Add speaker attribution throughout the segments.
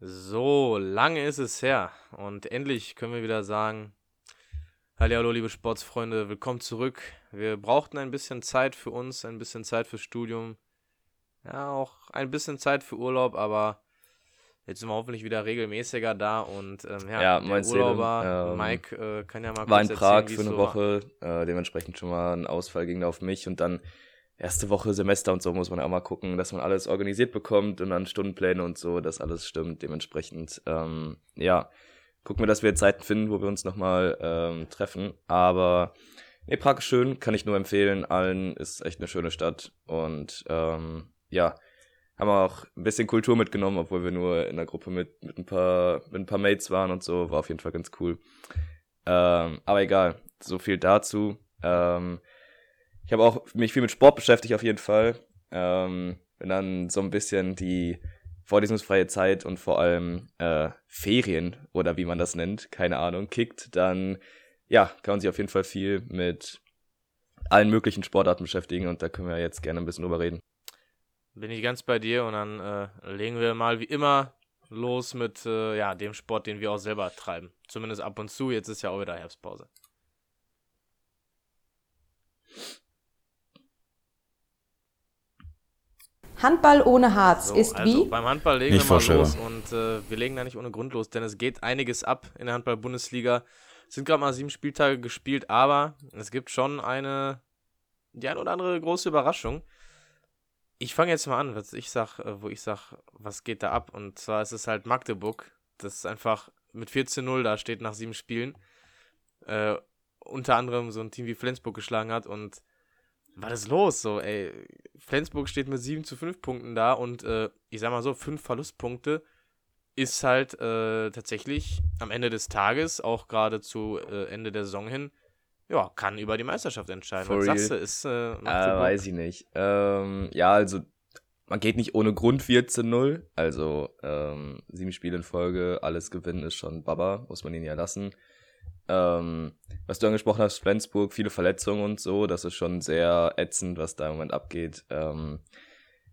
Speaker 1: So, lange ist es her und endlich können wir wieder sagen, hallo liebe Sportsfreunde, willkommen zurück. Wir brauchten ein bisschen Zeit für uns, ein bisschen Zeit fürs Studium, ja auch ein bisschen Zeit für Urlaub, aber jetzt sind wir hoffentlich wieder regelmäßiger da und ähm, ja,
Speaker 2: Ja, mein
Speaker 1: Urlauber
Speaker 2: ähm,
Speaker 1: Mike äh, kann ja mal
Speaker 2: War
Speaker 1: kurz
Speaker 2: in Prag für eine
Speaker 1: so war.
Speaker 2: Woche, äh, dementsprechend schon mal ein Ausfall ging da auf mich und dann erste Woche Semester und so muss man auch mal gucken, dass man alles organisiert bekommt und dann Stundenpläne und so, dass alles stimmt. Dementsprechend, ähm, ja, gucken wir, dass wir Zeiten finden, wo wir uns nochmal ähm, treffen. Aber nee, Prag ist schön, kann ich nur empfehlen. Allen ist echt eine schöne Stadt und ähm, ja, haben auch ein bisschen Kultur mitgenommen, obwohl wir nur in der Gruppe mit, mit, ein, paar, mit ein paar Mates waren und so. War auf jeden Fall ganz cool. Ähm, aber egal, so viel dazu. Ähm, ich habe auch mich viel mit Sport beschäftigt auf jeden Fall. Ähm, wenn dann so ein bisschen die vorlesungsfreie Zeit und vor allem äh, Ferien oder wie man das nennt, keine Ahnung, kickt, dann ja, kann man sich auf jeden Fall viel mit allen möglichen Sportarten beschäftigen und da können wir jetzt gerne ein bisschen drüber reden.
Speaker 1: Bin ich ganz bei dir und dann äh, legen wir mal wie immer los mit äh, ja, dem Sport, den wir auch selber treiben. Zumindest ab und zu. Jetzt ist ja auch wieder Herbstpause.
Speaker 3: Handball ohne Harz
Speaker 1: So,
Speaker 3: ist
Speaker 1: also
Speaker 3: wie?
Speaker 1: beim Handball legen
Speaker 4: Nicht
Speaker 1: wir mal
Speaker 4: vorstellbar.
Speaker 1: los und äh, wir legen da nicht ohne Grund los, denn es geht einiges ab in der Handball-Bundesliga. Es sind gerade mal sieben Spieltage gespielt, aber es gibt schon eine, die ein oder andere große Überraschung. Ich fange jetzt mal an, was ich sag, äh, wo ich sag, was geht da ab? Und zwar ist es halt Magdeburg, das ist einfach mit 14-0 da steht nach sieben Spielen. Äh, unter anderem so ein Team wie Flensburg geschlagen hat und was ist los? So, ey, Flensburg steht mit 7 zu 5 Punkten da und äh, ich sag mal so, 5 Verlustpunkte ist halt äh, tatsächlich am Ende des Tages, auch gerade zu äh, Ende der Saison hin, ja, kann über die Meisterschaft entscheiden.
Speaker 2: For
Speaker 1: Was
Speaker 2: real?
Speaker 1: sagst du, ist äh,
Speaker 2: Äh, weiß ich nicht. Ähm, ja, also man geht nicht ohne Grund 14-0. Also ähm, sieben Spiele in Folge, alles gewinnen ist schon Baba, muss man ihn ja lassen. Ähm, was du angesprochen hast, Flensburg, viele Verletzungen und so, das ist schon sehr ätzend, was da im Moment abgeht. Ähm,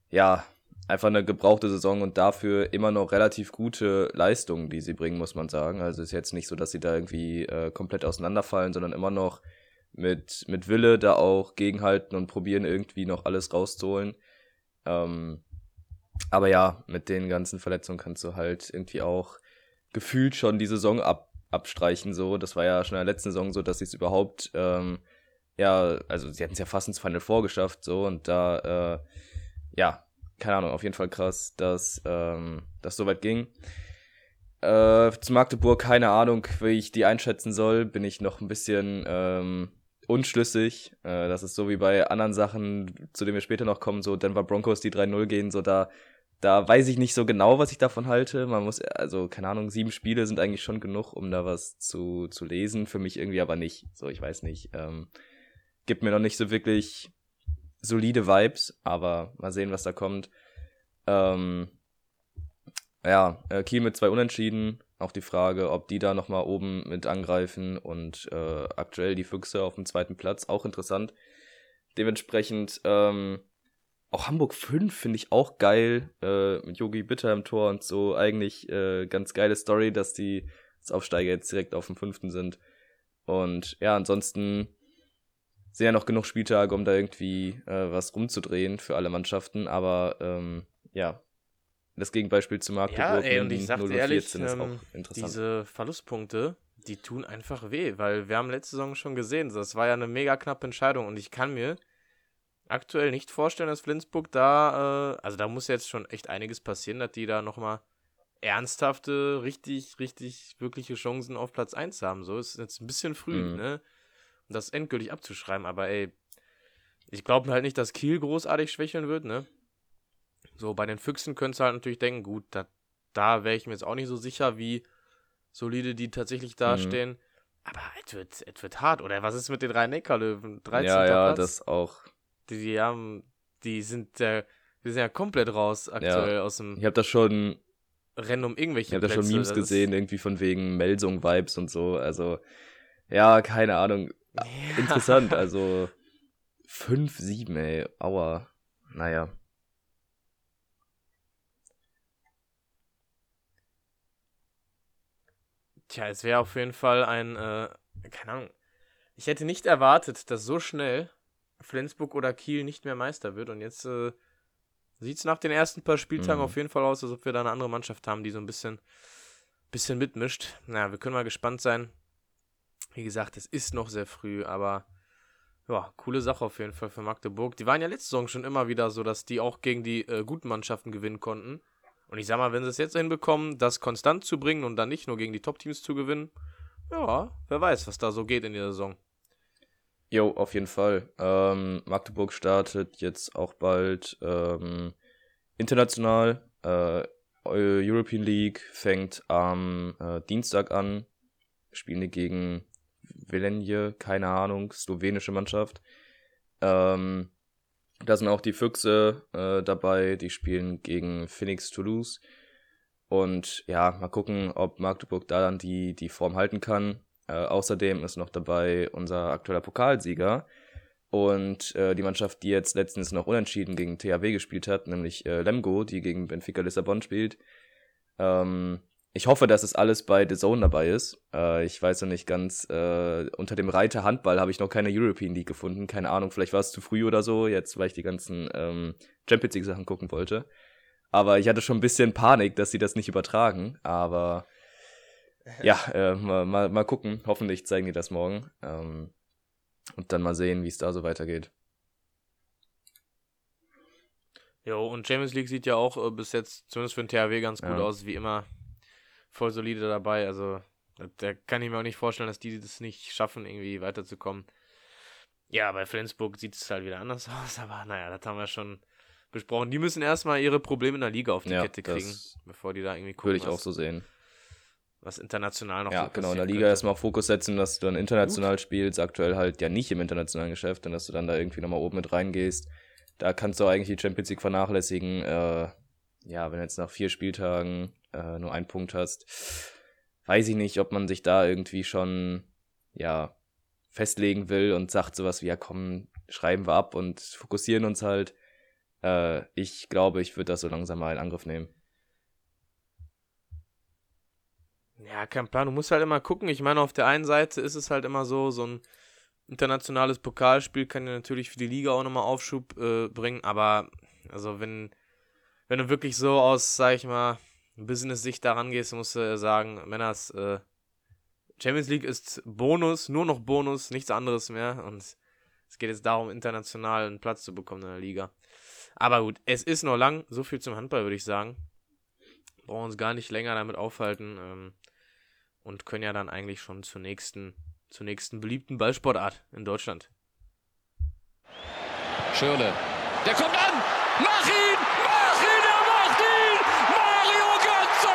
Speaker 2: ja, einfach eine gebrauchte Saison und dafür immer noch relativ gute Leistungen, die sie bringen, muss man sagen. Also ist jetzt nicht so, dass sie da irgendwie äh, komplett auseinanderfallen, sondern immer noch mit, mit Wille da auch gegenhalten und probieren irgendwie noch alles rauszuholen. Ähm, aber ja, mit den ganzen Verletzungen kannst du halt irgendwie auch gefühlt schon die Saison ab, abstreichen. So, das war ja schon in der letzten Saison so, dass sie es überhaupt, ähm, ja, also sie hatten es ja fast ins Final vorgeschafft, so und da, äh, ja, keine Ahnung, auf jeden Fall krass, dass ähm, das so weit ging. Äh, zu Magdeburg, keine Ahnung, wie ich die einschätzen soll, bin ich noch ein bisschen ähm, unschlüssig. Äh, das ist so wie bei anderen Sachen, zu denen wir später noch kommen, so Denver Broncos, die 3-0 gehen, so da, da weiß ich nicht so genau, was ich davon halte. Man muss, also, keine Ahnung, sieben Spiele sind eigentlich schon genug, um da was zu, zu lesen. Für mich irgendwie aber nicht. So, ich weiß nicht. Ähm, gibt mir noch nicht so wirklich solide Vibes, aber mal sehen, was da kommt. Ähm, ja, äh, Kiel mit zwei Unentschieden. Auch die Frage, ob die da nochmal oben mit angreifen und äh, aktuell die Füchse auf dem zweiten Platz. Auch interessant. Dementsprechend, ähm, auch Hamburg 5 finde ich auch geil. Äh, mit Yogi Bitter im Tor und so. Eigentlich äh, ganz geile Story, dass die als Aufsteiger jetzt direkt auf dem fünften sind. Und ja, ansonsten sind ja noch genug Spieltage, um da irgendwie äh, was rumzudrehen für alle Mannschaften. Aber ähm, ja, das Gegenbeispiel zu Magdeburg
Speaker 1: Ja, ey, und ich sag dir
Speaker 2: 0
Speaker 1: ehrlich,
Speaker 2: 14 ist
Speaker 1: ähm,
Speaker 2: auch interessant.
Speaker 1: diese Verlustpunkte, die tun einfach weh, weil wir haben letzte Saison schon gesehen, das war ja eine mega knappe Entscheidung und ich kann mir aktuell nicht vorstellen, dass Flensburg da, äh, also da muss jetzt schon echt einiges passieren, dass die da nochmal ernsthafte, richtig, richtig, wirkliche Chancen auf Platz 1 haben. So ist jetzt ein bisschen früh,
Speaker 2: Mhm.
Speaker 1: ne? Um das endgültig abzuschreiben, aber ey, ich glaube halt nicht, dass Kiel großartig schwächeln wird, ne? So, bei den Füchsen könntest du halt natürlich denken, gut, da, da wäre ich mir jetzt auch nicht so sicher, wie solide die tatsächlich dastehen. Aber es wird, es wird hart. Oder was ist mit den Rhein-Neckar-Löwen? 13.
Speaker 2: ja, ja,
Speaker 1: Platz?
Speaker 2: das auch.
Speaker 1: Die, die haben, die sind ja, die sind ja komplett raus aktuell aus dem
Speaker 2: Ich habe da schon,
Speaker 1: Rennen um irgendwelche
Speaker 2: ich habe da schon. Memes
Speaker 1: Das
Speaker 2: gesehen, irgendwie von wegen Melsung-Vibes und so. Also, ja, keine Ahnung.
Speaker 1: Ja.
Speaker 2: Interessant, also 5, 7, ey. Aua. Naja.
Speaker 1: Tja, es wäre auf jeden Fall ein, äh, keine Ahnung. Ich hätte nicht erwartet, dass so schnell Flensburg oder Kiel nicht mehr Meister wird. Und jetzt äh, sieht es nach den ersten paar Spieltagen
Speaker 2: Mhm.
Speaker 1: auf jeden Fall aus, als ob wir da eine andere Mannschaft haben, die so ein bisschen, bisschen mitmischt. Naja, wir können mal gespannt sein. Wie gesagt, es ist noch sehr früh, aber ja, coole Sache auf jeden Fall für Magdeburg. Die waren ja letzte Saison schon immer wieder so, dass die auch gegen die äh, guten Mannschaften gewinnen konnten. Und ich sag mal, wenn sie es jetzt hinbekommen, das konstant zu bringen und dann nicht nur gegen die Top-Teams zu gewinnen, ja, wer weiß, was da so geht in der Saison.
Speaker 2: Jo, auf jeden Fall. Ähm, Magdeburg startet jetzt auch bald ähm, international. Äh, European League fängt am äh, Dienstag an. Spielen gegen Velenje, keine Ahnung, slowenische Mannschaft. Ähm, da sind auch die Füchse äh, dabei, die spielen gegen Phoenix Toulouse. Und ja, mal gucken, ob Magdeburg da dann die, die Form halten kann. Äh, außerdem ist noch dabei unser aktueller Pokalsieger und äh, die Mannschaft, die jetzt letztens noch unentschieden gegen THW gespielt hat, nämlich äh, Lemgo, die gegen Benfica Lissabon spielt. Ähm, ich hoffe, dass es alles bei The Zone dabei ist. Äh, ich weiß noch nicht ganz, äh, unter dem Reiter Handball habe ich noch keine European League gefunden. Keine Ahnung, vielleicht war es zu früh oder so, jetzt weil ich die ganzen ähm, Champions League Sachen gucken wollte. Aber ich hatte schon ein bisschen Panik, dass sie das nicht übertragen. Aber ja, äh, mal, mal, mal gucken. Hoffentlich zeigen die das morgen. Ähm, und dann mal sehen, wie es da so weitergeht.
Speaker 1: Jo, und Champions League sieht ja auch äh, bis jetzt, zumindest für den THW, ganz gut
Speaker 2: Ja.
Speaker 1: aus, wie immer. Voll solide dabei. Also, da- kann ich mir auch nicht vorstellen, dass die das nicht schaffen, irgendwie weiterzukommen. Ja, bei Flensburg sieht es halt wieder anders aus, aber naja, das haben wir schon besprochen. Die müssen erstmal ihre Probleme in der Liga auf die
Speaker 2: Ja,
Speaker 1: Kette kriegen, bevor die da irgendwie gucken,
Speaker 2: Würde ich auch
Speaker 1: was,
Speaker 2: so sehen.
Speaker 1: Was international noch
Speaker 2: Ja, genau. In der Liga
Speaker 1: könnte.
Speaker 2: erstmal auf Fokus setzen, dass du dann international spielst. Aktuell halt ja nicht im internationalen Geschäft und dass du dann da irgendwie nochmal oben mit reingehst. Da kannst du eigentlich die Champions League vernachlässigen. Äh, ja, wenn du jetzt nach vier Spieltagen äh, nur einen Punkt hast, weiß ich nicht, ob man sich da irgendwie schon, ja, festlegen will und sagt sowas wie, ja komm, schreiben wir ab und fokussieren uns halt. Äh, ich glaube, ich würde das so langsam mal in Angriff nehmen.
Speaker 1: Ja, kein Plan. Du musst halt immer gucken. Ich meine, auf der einen Seite ist es halt immer so, so ein internationales Pokalspiel kann ja natürlich für die Liga auch nochmal Aufschub äh, bringen, aber also wenn, wenn du wirklich so aus, sag ich mal, Business-Sicht daran gehst, musst du sagen, Männers, äh, Champions League ist Bonus, nur noch Bonus, nichts anderes mehr und es geht jetzt darum, international einen Platz zu bekommen in der Liga. Aber gut, es ist noch lang, so viel zum Handball, würde ich sagen. Brauchen uns gar nicht länger damit aufhalten ähm, und können ja dann eigentlich schon zur nächsten, zur nächsten beliebten Ballsportart in Deutschland.
Speaker 4: Schirle. Der kommt an! Mach ihn! Mach ihn! Er macht ihn! Mario Götze!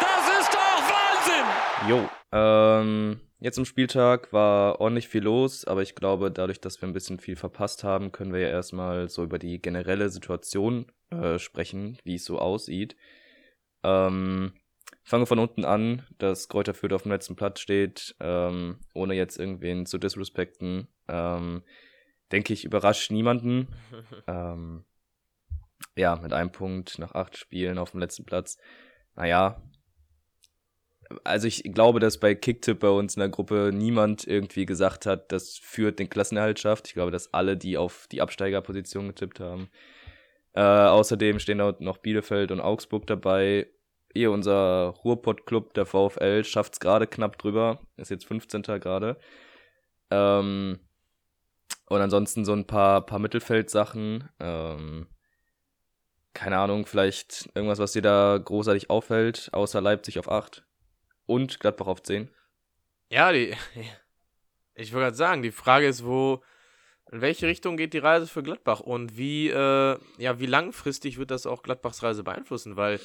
Speaker 4: Das ist doch Wahnsinn!
Speaker 2: Jo, ähm, jetzt am Spieltag war ordentlich viel los, aber ich glaube, dadurch, dass wir ein bisschen viel verpasst haben, können wir ja erstmal so über die generelle Situation äh, sprechen, wie es so aussieht. Ähm, fange von unten an, dass Kräuter Fürth auf dem letzten Platz steht, ähm, ohne jetzt irgendwen zu disrespekten. Ähm, denke ich, überrascht niemanden. ähm, ja, mit einem Punkt nach acht Spielen auf dem letzten Platz. Naja, also ich glaube, dass bei Kicktipp bei uns in der Gruppe niemand irgendwie gesagt hat, das führt den Klassenerhalt schafft. Ich glaube, dass alle, die auf die Absteigerposition getippt haben. Äh, außerdem stehen da noch Bielefeld und Augsburg dabei. Ehe unser Ruhrpott-Club, der VfL, schafft es gerade knapp drüber. Ist jetzt 15. gerade. Ähm, und ansonsten so ein paar, paar Mittelfeldsachen. Ähm, keine Ahnung, vielleicht irgendwas, was dir da großartig auffällt, außer Leipzig auf 8 und Gladbach auf 10.
Speaker 1: Ja, die. Ich wollte gerade sagen, die Frage ist, wo. In welche Richtung geht die Reise für Gladbach und wie, äh, ja, wie langfristig wird das auch Gladbachs Reise beeinflussen? Weil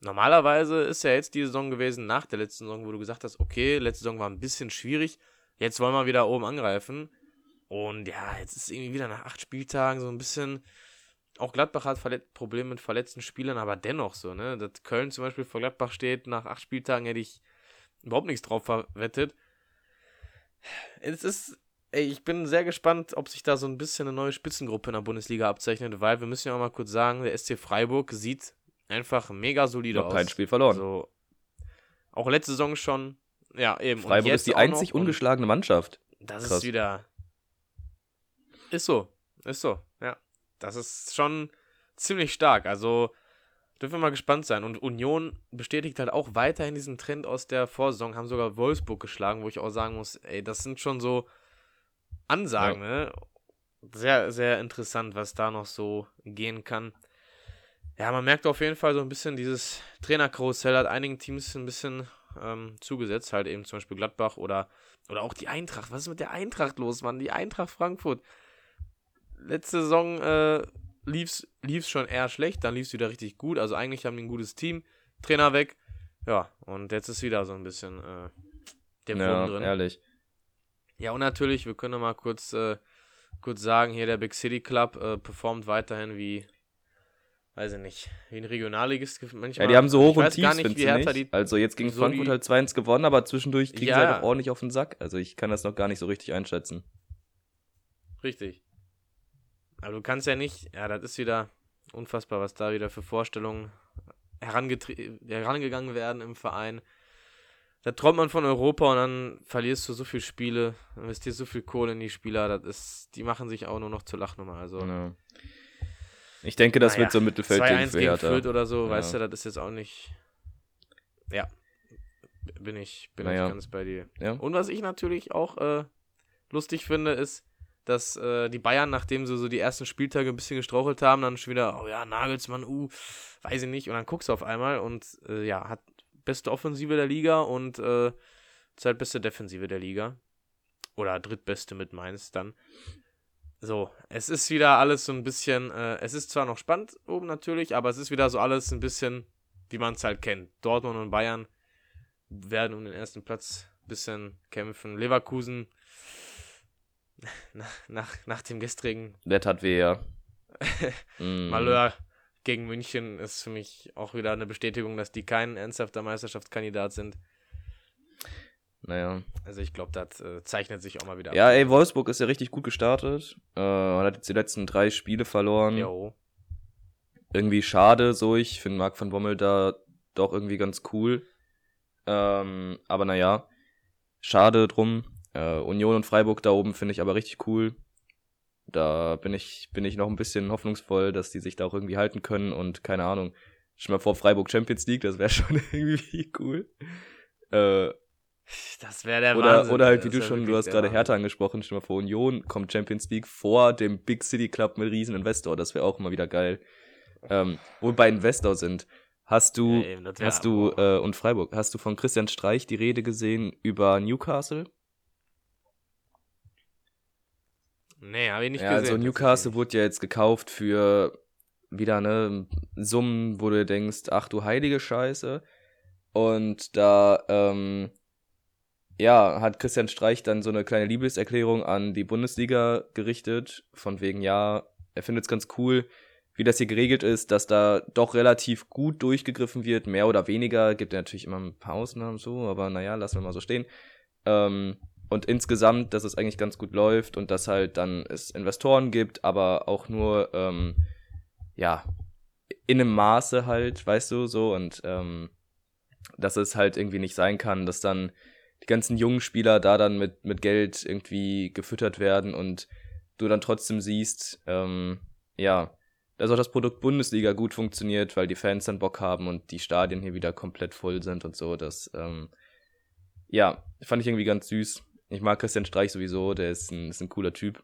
Speaker 1: normalerweise ist ja jetzt die Saison gewesen, nach der letzten Saison, wo du gesagt hast, okay, letzte Saison war ein bisschen schwierig, jetzt wollen wir wieder oben angreifen. Und ja, jetzt ist irgendwie wieder nach acht Spieltagen so ein bisschen. Auch Gladbach hat Verlet Probleme mit verletzten Spielern, aber dennoch so, ne? Dass Köln zum Beispiel vor Gladbach steht, nach acht Spieltagen hätte ich überhaupt nichts drauf verwettet. Es ist, ey, ich bin sehr gespannt, ob sich da so ein bisschen eine neue Spitzengruppe in der Bundesliga abzeichnet, weil wir müssen ja auch mal kurz sagen, der SC Freiburg sieht einfach mega solide aus.
Speaker 2: kein Spiel verloren.
Speaker 1: Also, Auch letzte Saison schon. Ja, eben.
Speaker 2: Freiburg ist die einzig ungeschlagene Mannschaft.
Speaker 1: Das
Speaker 2: Krass.
Speaker 1: ist wieder. Ist so. Ist so, ja. Das ist schon ziemlich stark. Also dürfen wir mal gespannt sein. Und Union bestätigt halt auch weiterhin diesen Trend aus der Vorsaison, haben sogar Wolfsburg geschlagen, wo ich auch sagen muss, ey, das sind schon so Ansagen, ne? Sehr, sehr interessant, was da noch so gehen kann. Ja, man merkt auf jeden Fall so ein bisschen, dieses Trainerkarussell hat einigen Teams ein bisschen ähm, zugesetzt, halt eben zum Beispiel Gladbach oder, oder auch die Eintracht. Was ist mit der Eintracht los, Mann? Die Eintracht Frankfurt. Letzte Saison äh, lief's, lief's schon eher schlecht, dann lief's wieder richtig gut. Also eigentlich haben die ein gutes Team. Trainer weg. Ja, und jetzt ist wieder so ein bisschen äh, der Wurm
Speaker 2: Ja,
Speaker 1: drin.
Speaker 2: ehrlich.
Speaker 1: Ja, und natürlich, wir können mal kurz, äh, kurz sagen, hier der Big City Club äh, performt weiterhin wie, weiß ich nicht, wie ein Regionalligist. Manchmal,
Speaker 2: Ja, die haben so hoch
Speaker 1: ich
Speaker 2: und tief,
Speaker 1: nicht,
Speaker 2: nicht?
Speaker 1: die.
Speaker 2: Also jetzt gegen
Speaker 1: so
Speaker 2: Frankfurt halt 2-1 gewonnen, aber zwischendurch kriegen
Speaker 1: Ja.
Speaker 2: sie halt auch ordentlich auf den Sack. Also ich kann das noch gar nicht so richtig einschätzen.
Speaker 1: Richtig. Aber du kannst ja nicht, ja, das ist wieder unfassbar, was da wieder für Vorstellungen herangegangen werden im Verein. Da träumt man von Europa und dann verlierst du so viele Spiele, investierst so viel Kohle in die Spieler, das ist, die machen sich auch nur noch zur Lachnummer. Also,
Speaker 2: Ja. Ich denke, das
Speaker 1: naja,
Speaker 2: wird so ein Mittelfeldding
Speaker 1: 2-1
Speaker 2: für
Speaker 1: gegen. Fürth oder so,
Speaker 2: Ja.
Speaker 1: weißt du, das ist jetzt auch nicht. Ja. Bin ich, bin
Speaker 2: Naja.
Speaker 1: ich ganz bei dir.
Speaker 2: Ja.
Speaker 1: Und was ich natürlich auch äh, lustig finde, ist, dass äh, die Bayern, nachdem sie so die ersten Spieltage ein bisschen gestrauchelt haben, dann schon wieder, oh ja, Nagelsmann, uh, weiß ich nicht. Und dann guckst du auf einmal und äh, ja, hat beste Offensive der Liga und äh, zweitbeste Defensive der Liga. Oder drittbeste mit Mainz dann. So, es ist wieder alles so ein bisschen, äh, es ist zwar noch spannend oben natürlich, aber es ist wieder so alles ein bisschen, wie man es halt kennt. Dortmund und Bayern werden um den ersten Platz ein bisschen kämpfen. Leverkusen nach, nach, nach dem gestrigen
Speaker 2: Der tat weh, ja. Mm.
Speaker 1: Malheur gegen München ist für mich auch wieder eine Bestätigung, dass die kein ernsthafter Meisterschaftskandidat sind.
Speaker 2: Naja.
Speaker 1: Also ich glaube, das äh, zeichnet sich auch mal wieder
Speaker 2: Ja, ey, Wolfsburg ist ja richtig gut gestartet. Äh, hat jetzt die letzten drei Spiele verloren.
Speaker 1: Jo.
Speaker 2: Irgendwie schade, so. Ich finde Marc van Bommel da doch irgendwie ganz cool. Ähm, aber naja, schade drum. Äh, Union und Freiburg da oben finde ich aber richtig cool. Da bin ich, bin ich noch ein bisschen hoffnungsvoll, dass die sich da auch irgendwie halten können und keine Ahnung. Stell mal vor, Freiburg Champions League, das wäre schon irgendwie cool. Äh,
Speaker 1: Das wäre der
Speaker 2: oder,
Speaker 1: Wahnsinn.
Speaker 2: oder halt,
Speaker 1: Das
Speaker 2: wie du schon, du hast gerade. Hertha angesprochen, stell mal vor, Union kommt Champions League vor dem Big City Club mit riesen Investor, das wäre auch immer wieder geil. Ähm, wo wir bei Investor sind, hast du,
Speaker 1: Ja, eben,
Speaker 2: hast du, äh, und Freiburg, hast du von Christian Streich die Rede gesehen über Newcastle?
Speaker 1: Nee, habe ich nicht
Speaker 2: ja,
Speaker 1: gesehen.
Speaker 2: also Newcastle wurde ja jetzt gekauft für wieder ne Summen, wo du denkst, ach du heilige Scheiße. Und da ähm, ja, hat Christian Streich dann so eine kleine Liebeserklärung an die Bundesliga gerichtet, von wegen ja, er findet es ganz cool, wie das hier geregelt ist, dass da doch relativ gut durchgegriffen wird, mehr oder weniger, gibt ja natürlich immer ein paar Ausnahmen so, aber naja, lassen wir mal so stehen. Ähm, und insgesamt, dass es eigentlich ganz gut läuft und dass halt dann es Investoren gibt, aber auch nur, ähm, ja, in einem Maße halt, weißt du, so und ähm, dass es halt irgendwie nicht sein kann, dass dann die ganzen jungen Spieler da dann mit, mit Geld irgendwie gefüttert werden und du dann trotzdem siehst, ähm, ja, dass auch das Produkt Bundesliga gut funktioniert, weil die Fans dann Bock haben und die Stadien hier wieder komplett voll sind und so. Das, ähm, ja, fand ich irgendwie ganz süß. Ich mag Christian Streich sowieso, der ist ein, ist ein cooler Typ.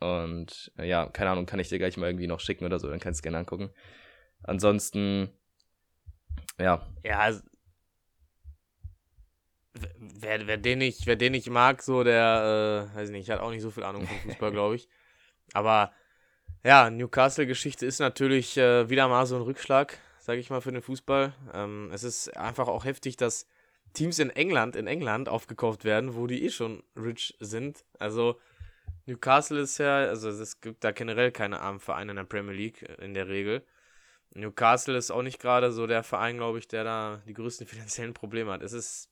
Speaker 2: Und äh, ja, keine Ahnung, kann ich dir gleich mal irgendwie noch schicken oder so, dann kannst du gerne angucken. Ansonsten, ja,
Speaker 1: Ja, also, wer, wer, den nicht, wer den nicht mag, so, der, äh, weiß ich nicht, hat auch nicht so viel Ahnung von Fußball, glaube ich. Aber ja, Newcastle-Geschichte ist natürlich äh, wieder mal so ein Rückschlag, sage ich mal, für den Fußball. Ähm, es ist einfach auch heftig, dass Teams in England, in England aufgekauft werden, wo die eh schon rich sind. Also Newcastle ist ja, also es gibt da generell keine armen Vereine in der Premier League äh, in der Regel. Newcastle ist auch nicht gerade so der Verein, glaube ich, der da die größten finanziellen Probleme hat. Es ist,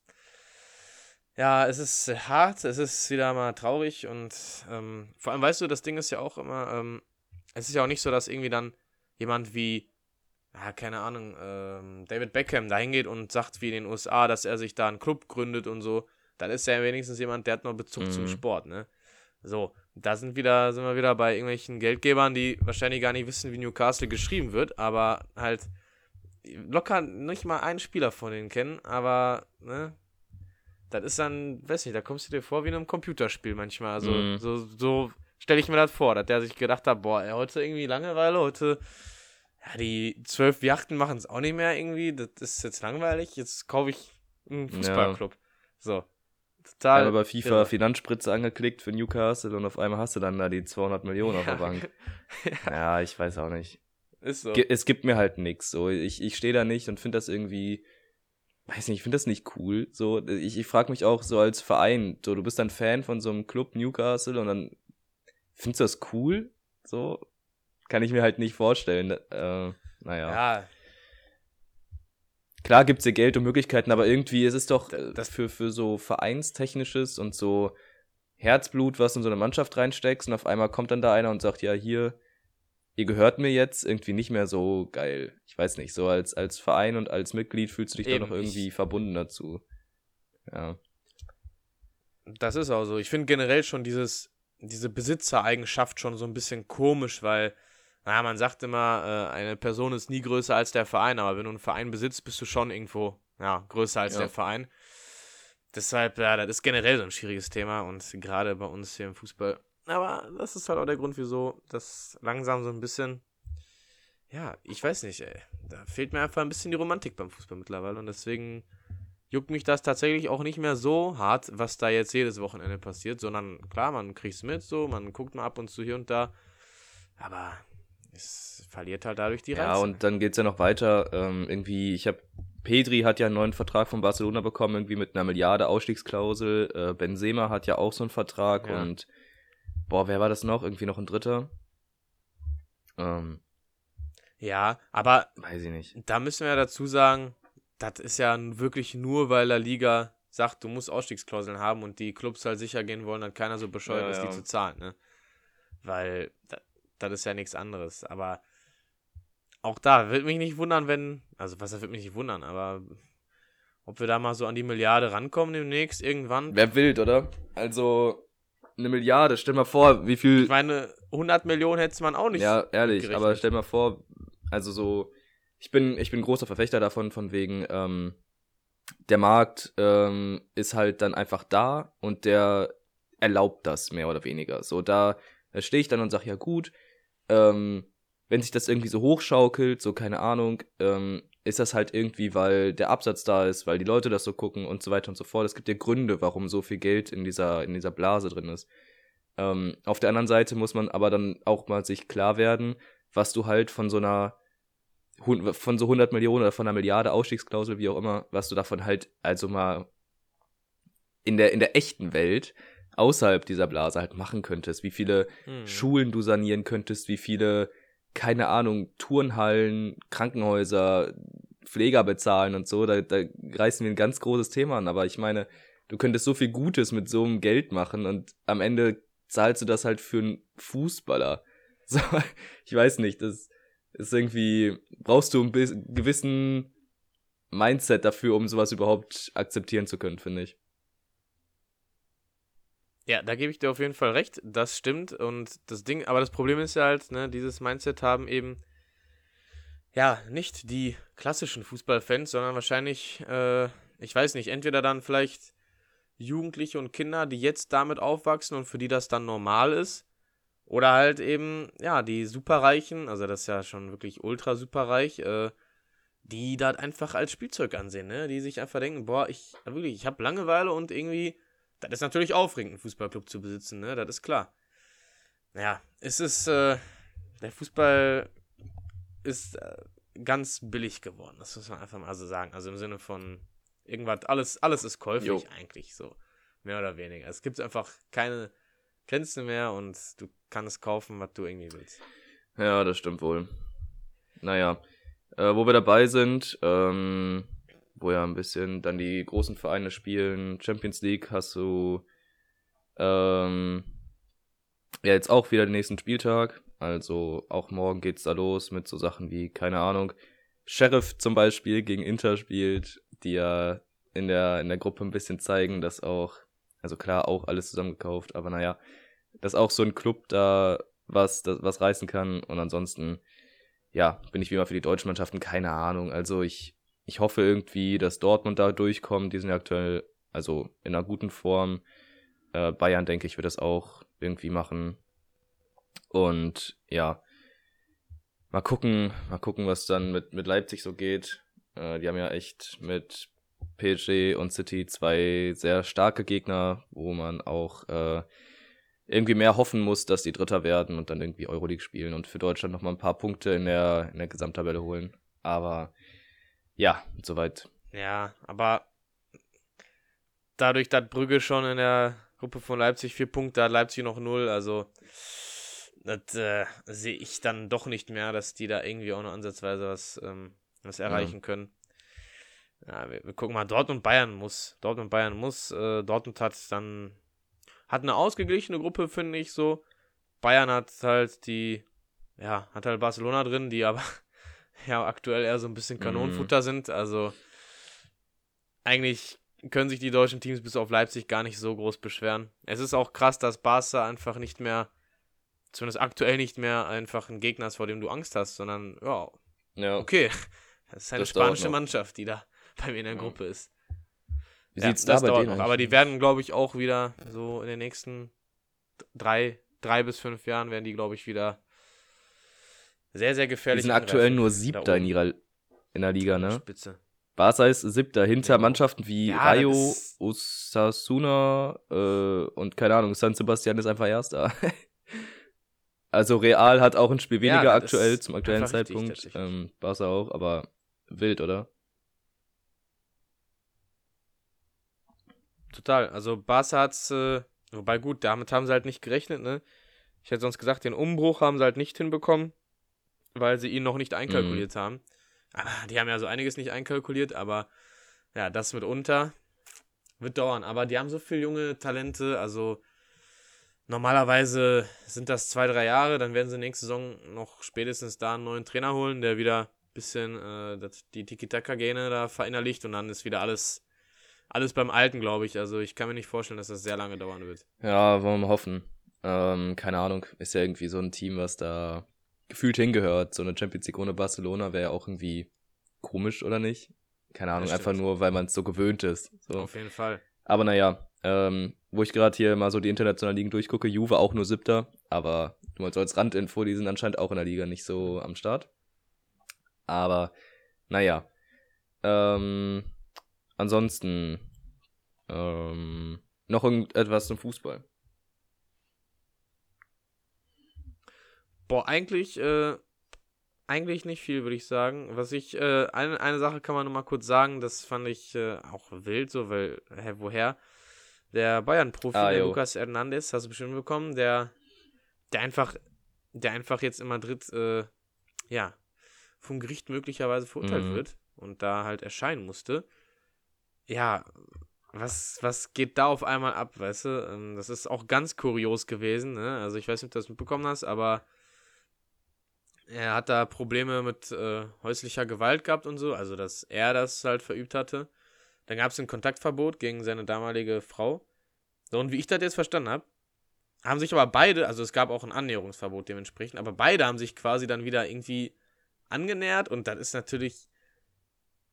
Speaker 1: ja, es ist hart, es ist wieder mal traurig und ähm, vor allem, weißt du, das Ding ist ja auch immer, ähm, es ist ja auch nicht so, dass irgendwie dann jemand wie, ja, keine Ahnung, ähm, David Beckham da hingeht und sagt wie in den USA, dass er sich da einen Club gründet und so, dann ist er wenigstens jemand, der hat noch Bezug
Speaker 2: Mhm.
Speaker 1: zum Sport, ne? So, da sind wieder, sind wir wieder bei irgendwelchen Geldgebern, die wahrscheinlich gar nicht wissen, wie Newcastle geschrieben wird, aber halt locker nicht mal einen Spieler von denen kennen, aber, ne? Das ist dann, weiß nicht, da kommst du dir vor wie in einem Computerspiel manchmal. Also,
Speaker 2: Mhm.
Speaker 1: so, so stelle ich mir das vor, dass der sich gedacht hat, boah, ey, heute irgendwie Langeweile, heute, ja, die zwölf Yachten machen es auch nicht mehr irgendwie, das ist jetzt langweilig, jetzt kaufe ich einen Fußballclub. So. Total.
Speaker 2: Einmal bei FIFA
Speaker 1: irre.
Speaker 2: Finanzspritze angeklickt für Newcastle und auf einmal hast du dann da die 200 Millionen auf der
Speaker 1: Ja.
Speaker 2: Bank. Ja, ich weiß auch nicht.
Speaker 1: Ist so.
Speaker 2: Es gibt mir halt nix. So, ich, ich stehe da nicht und finde das irgendwie, weiß nicht, ich finde das nicht cool. So, ich, ich frage mich auch so als Verein, so, du bist dann Fan von so einem Club Newcastle und dann findest du das cool? So, kann ich mir halt nicht vorstellen. Äh, naja.
Speaker 1: ja,
Speaker 2: Klar gibt's dir Geld und Möglichkeiten, aber irgendwie ist es doch äh,
Speaker 1: das-
Speaker 2: für, für so Vereinstechnisches und so Herzblut, was du in so eine Mannschaft reinsteckst und auf einmal kommt dann da einer und sagt, ja, hier, ihr gehört mir jetzt irgendwie nicht mehr so geil. Ich weiß nicht, so als, als Verein und als Mitglied fühlst du dich
Speaker 1: Eben,
Speaker 2: doch noch irgendwie
Speaker 1: ich-
Speaker 2: verbunden dazu. Ja.
Speaker 1: Das ist auch so. Ich finde generell schon dieses, diese Besitzereigenschaft schon so ein bisschen komisch, weil, naja, man sagt immer, äh, eine Person ist nie größer als der Verein, aber wenn du einen Verein besitzt, bist du schon irgendwo, ja, größer als
Speaker 2: Ja.
Speaker 1: der Verein. Deshalb, ja, das ist generell so ein schwieriges Thema und gerade bei uns hier im Fußball. Aber das ist halt auch der Grund, wieso das langsam so ein bisschen, ja, ich weiß nicht, ey. Da fehlt mir einfach ein bisschen die Romantik beim Fußball mittlerweile und deswegen juckt mich das tatsächlich auch nicht mehr so hart, was da jetzt jedes Wochenende passiert, sondern klar, man kriegt es mit, so, man guckt mal ab und zu hier und da, aber es verliert halt dadurch die Reize.
Speaker 2: Ja, und dann geht's ja noch weiter. Ähm, irgendwie, ich habe Pedri hat ja einen neuen Vertrag von Barcelona bekommen, irgendwie mit einer Milliarde Ausstiegsklausel. Äh, Benzema hat ja auch so einen Vertrag
Speaker 1: Ja.
Speaker 2: und boah, wer war das noch? Irgendwie noch ein Dritter? Ähm,
Speaker 1: ja, aber
Speaker 2: weiß ich nicht.
Speaker 1: da müssen wir ja dazu sagen, das ist ja wirklich nur, weil La Liga sagt, du musst Ausstiegsklauseln haben und die Clubs halt sicher gehen wollen, dass keiner so bescheuert
Speaker 2: Ja,
Speaker 1: ist, die
Speaker 2: ja.
Speaker 1: zu zahlen, ne? Weil das ist ja nichts anderes. Aber auch da würde mich nicht wundern, wenn, also was würde mich nicht wundern, aber ob wir da mal so an die Milliarde rankommen demnächst irgendwann.
Speaker 2: Wer wild, oder? Also, eine Milliarde, stell mal vor, wie viel.
Speaker 1: Ich meine, 100 Millionen hätte man auch nicht.
Speaker 2: ja, ehrlich,
Speaker 1: gerechnet.
Speaker 2: aber stell mal vor, also so, ich bin, ich bin großer Verfechter davon, von wegen, ähm, der Markt ähm, ist halt dann einfach da und der erlaubt das mehr oder weniger. So, da, da stehe ich dann und sage, ja gut, ähm, wenn sich das irgendwie so hochschaukelt, so keine Ahnung, ähm, ist das halt irgendwie, weil der Absatz da ist, weil die Leute das so gucken und so weiter und so fort. Es gibt ja Gründe, warum so viel Geld in dieser, in dieser Blase drin ist. Ähm, auf der anderen Seite muss man aber dann auch mal sich klar werden, was du halt von so einer von so 100 Millionen oder von einer Milliarde Ausstiegsklausel, wie auch immer, was du davon halt also mal in der, in der echten Welt außerhalb dieser Blase halt machen könntest, wie viele
Speaker 1: Hm.
Speaker 2: Schulen du sanieren könntest, wie viele, keine Ahnung, Turnhallen, Krankenhäuser, Pfleger bezahlen und so, da, da reißen wir ein ganz großes Thema an, aber ich meine, du könntest so viel Gutes mit so einem Geld machen und am Ende zahlst du das halt für einen Fußballer. So, ich weiß nicht, das ist irgendwie, brauchst du ein bis- gewissen Mindset dafür, um sowas überhaupt akzeptieren zu können, finde ich.
Speaker 1: Ja, da gebe ich dir auf jeden Fall recht. Das stimmt. Und das Ding, aber das Problem ist ja halt, ne, dieses Mindset haben eben ja nicht die klassischen Fußballfans, sondern wahrscheinlich, äh, ich weiß nicht, entweder dann vielleicht Jugendliche und Kinder, die jetzt damit aufwachsen und für die das dann normal ist. Oder halt eben, ja, die Superreichen, also das ist ja schon wirklich ultra superreich, äh, die das einfach als Spielzeug ansehen, ne? Die sich einfach denken, boah, ich, wirklich, ich habe Langeweile und irgendwie das ist natürlich aufregend, einen Fußballclub zu besitzen, ne? Das ist klar. Naja, es ist, äh, der Fußball ist äh, ganz billig geworden. Das muss man einfach mal so sagen. Also im Sinne von irgendwas, alles, alles ist käuflich
Speaker 2: Jo.
Speaker 1: eigentlich so. Mehr oder weniger. Es gibt einfach keine Grenzen mehr und du kannst kaufen, was du irgendwie willst.
Speaker 2: Ja, das stimmt wohl. Naja, äh, wo wir dabei sind, ähm, wo ja ein bisschen dann die großen Vereine spielen, Champions League hast du ähm, ja jetzt auch wieder den nächsten Spieltag. Also auch morgen geht's da los mit so Sachen wie, keine Ahnung, Sheriff zum Beispiel gegen Inter spielt, die ja in der, in der Gruppe ein bisschen zeigen, dass auch, also klar, auch alles zusammengekauft, aber naja, dass auch so ein Club da was, das, was reißen kann. Und ansonsten, ja, bin ich wie immer für die deutschen Mannschaften, keine Ahnung. Also ich, ich hoffe irgendwie, dass Dortmund da durchkommt. Die sind ja aktuell, also in einer guten Form. Äh, Bayern, denke ich, wird das auch irgendwie machen. Und ja, mal gucken, mal gucken, was dann mit, mit Leipzig so geht. Äh, die haben ja echt mit PSG und City zwei sehr starke Gegner, wo man auch äh, irgendwie mehr hoffen muss, dass die Dritter werden und dann irgendwie Euroleague spielen und für Deutschland nochmal ein paar Punkte in der, in der Gesamttabelle holen. Aber ja, soweit.
Speaker 1: Ja, aber dadurch, dass Brügge schon in der Gruppe von Leipzig vier Punkte hat, Leipzig noch null, also das äh, sehe ich dann doch nicht mehr, dass die da irgendwie auch nur ansatzweise was, ähm, was erreichen ja. können. Ja, wir, wir, gucken mal, Dortmund Bayern muss. Dortmund Bayern muss. Äh, Dortmund hat dann hat eine ausgeglichene Gruppe, finde ich so. Bayern hat halt die, ja, hat halt Barcelona drin, die aber ja aktuell eher so ein bisschen Kanonenfutter mhm. sind. Also eigentlich können sich die deutschen Teams bis auf Leipzig gar nicht so groß beschweren. Es ist auch krass, dass Barca einfach nicht mehr, zumindest aktuell nicht mehr einfach ein Gegner ist, vor dem du Angst hast, sondern ja, ja. okay, das ist eine das spanische Mannschaft, die da bei mir in der Gruppe ist. Wie ja, sieht's da bei denen noch. Aber die werden, glaube ich, auch wieder so in den nächsten drei, drei bis fünf Jahren werden die, glaube ich, wieder sehr, sehr gefährlich.
Speaker 2: Die sind aktuell nur Siebter in ihrer in der Liga, ne? Spitze. Barca ist Siebter hinter Mannschaften wie ja, Rayo, Osasuna äh, und keine Ahnung, San Sebastian ist einfach Erster. also Real hat auch ein Spiel weniger ja, aktuell zum aktuellen Zeitpunkt. Richtig, ähm, Barca auch, aber wild, oder?
Speaker 1: Total. Also Barca hat's, äh, wobei gut, damit haben sie halt nicht gerechnet, ne? Ich hätte sonst gesagt, den Umbruch haben sie halt nicht hinbekommen, weil sie ihn noch nicht einkalkuliert mhm. haben. Aber die haben ja so einiges nicht einkalkuliert, aber ja, das mitunter wird dauern. Aber die haben so viele junge Talente, also normalerweise sind das zwei, drei Jahre, dann werden sie nächste Saison noch spätestens da einen neuen Trainer holen, der wieder ein bisschen äh, die Tiki-Taka-Gene da verinnerlicht und dann ist wieder alles alles beim Alten, glaube ich. Also ich kann mir nicht vorstellen, dass das sehr lange dauern wird.
Speaker 2: Ja, wollen wir mal hoffen. Ähm, keine Ahnung, ist ja irgendwie so ein Team, was da gefühlt hingehört. So eine Champions League ohne Barcelona wäre ja auch irgendwie komisch, oder nicht? Keine Ahnung, einfach nur, weil man es so gewöhnt ist. So.
Speaker 1: Auf jeden Fall.
Speaker 2: Aber naja, ähm, wo ich gerade hier mal so die internationalen Ligen durchgucke, Juve auch nur siebter, aber nur so als Randinfo, die sind anscheinend auch in der Liga nicht so am Start. Aber naja. Ähm, Ansonsten ähm, noch irgendetwas zum Fußball.
Speaker 1: Boah, eigentlich, äh, eigentlich nicht viel, würde ich sagen. Was ich, äh, eine, eine Sache kann man noch mal kurz sagen, das fand ich äh, auch wild, so, weil, hä, woher? Der Bayern-Profi, ah, der Lukas Hernandez, hast du bestimmt bekommen, der, der einfach, der einfach jetzt in Madrid, äh, ja, vom Gericht möglicherweise verurteilt mhm. wird und da halt erscheinen musste ja, was, was geht da auf einmal ab, weißt du? Ähm, das ist auch ganz kurios gewesen, ne? Also ich weiß nicht, ob du das mitbekommen hast, aber er hat da Probleme mit äh, häuslicher Gewalt gehabt und so, also dass er das halt verübt hatte. Dann gab es ein Kontaktverbot gegen seine damalige Frau. So, und wie ich das jetzt verstanden habe, haben sich aber beide, also es gab auch ein Annäherungsverbot dementsprechend, aber beide haben sich quasi dann wieder irgendwie angenähert und das ist natürlich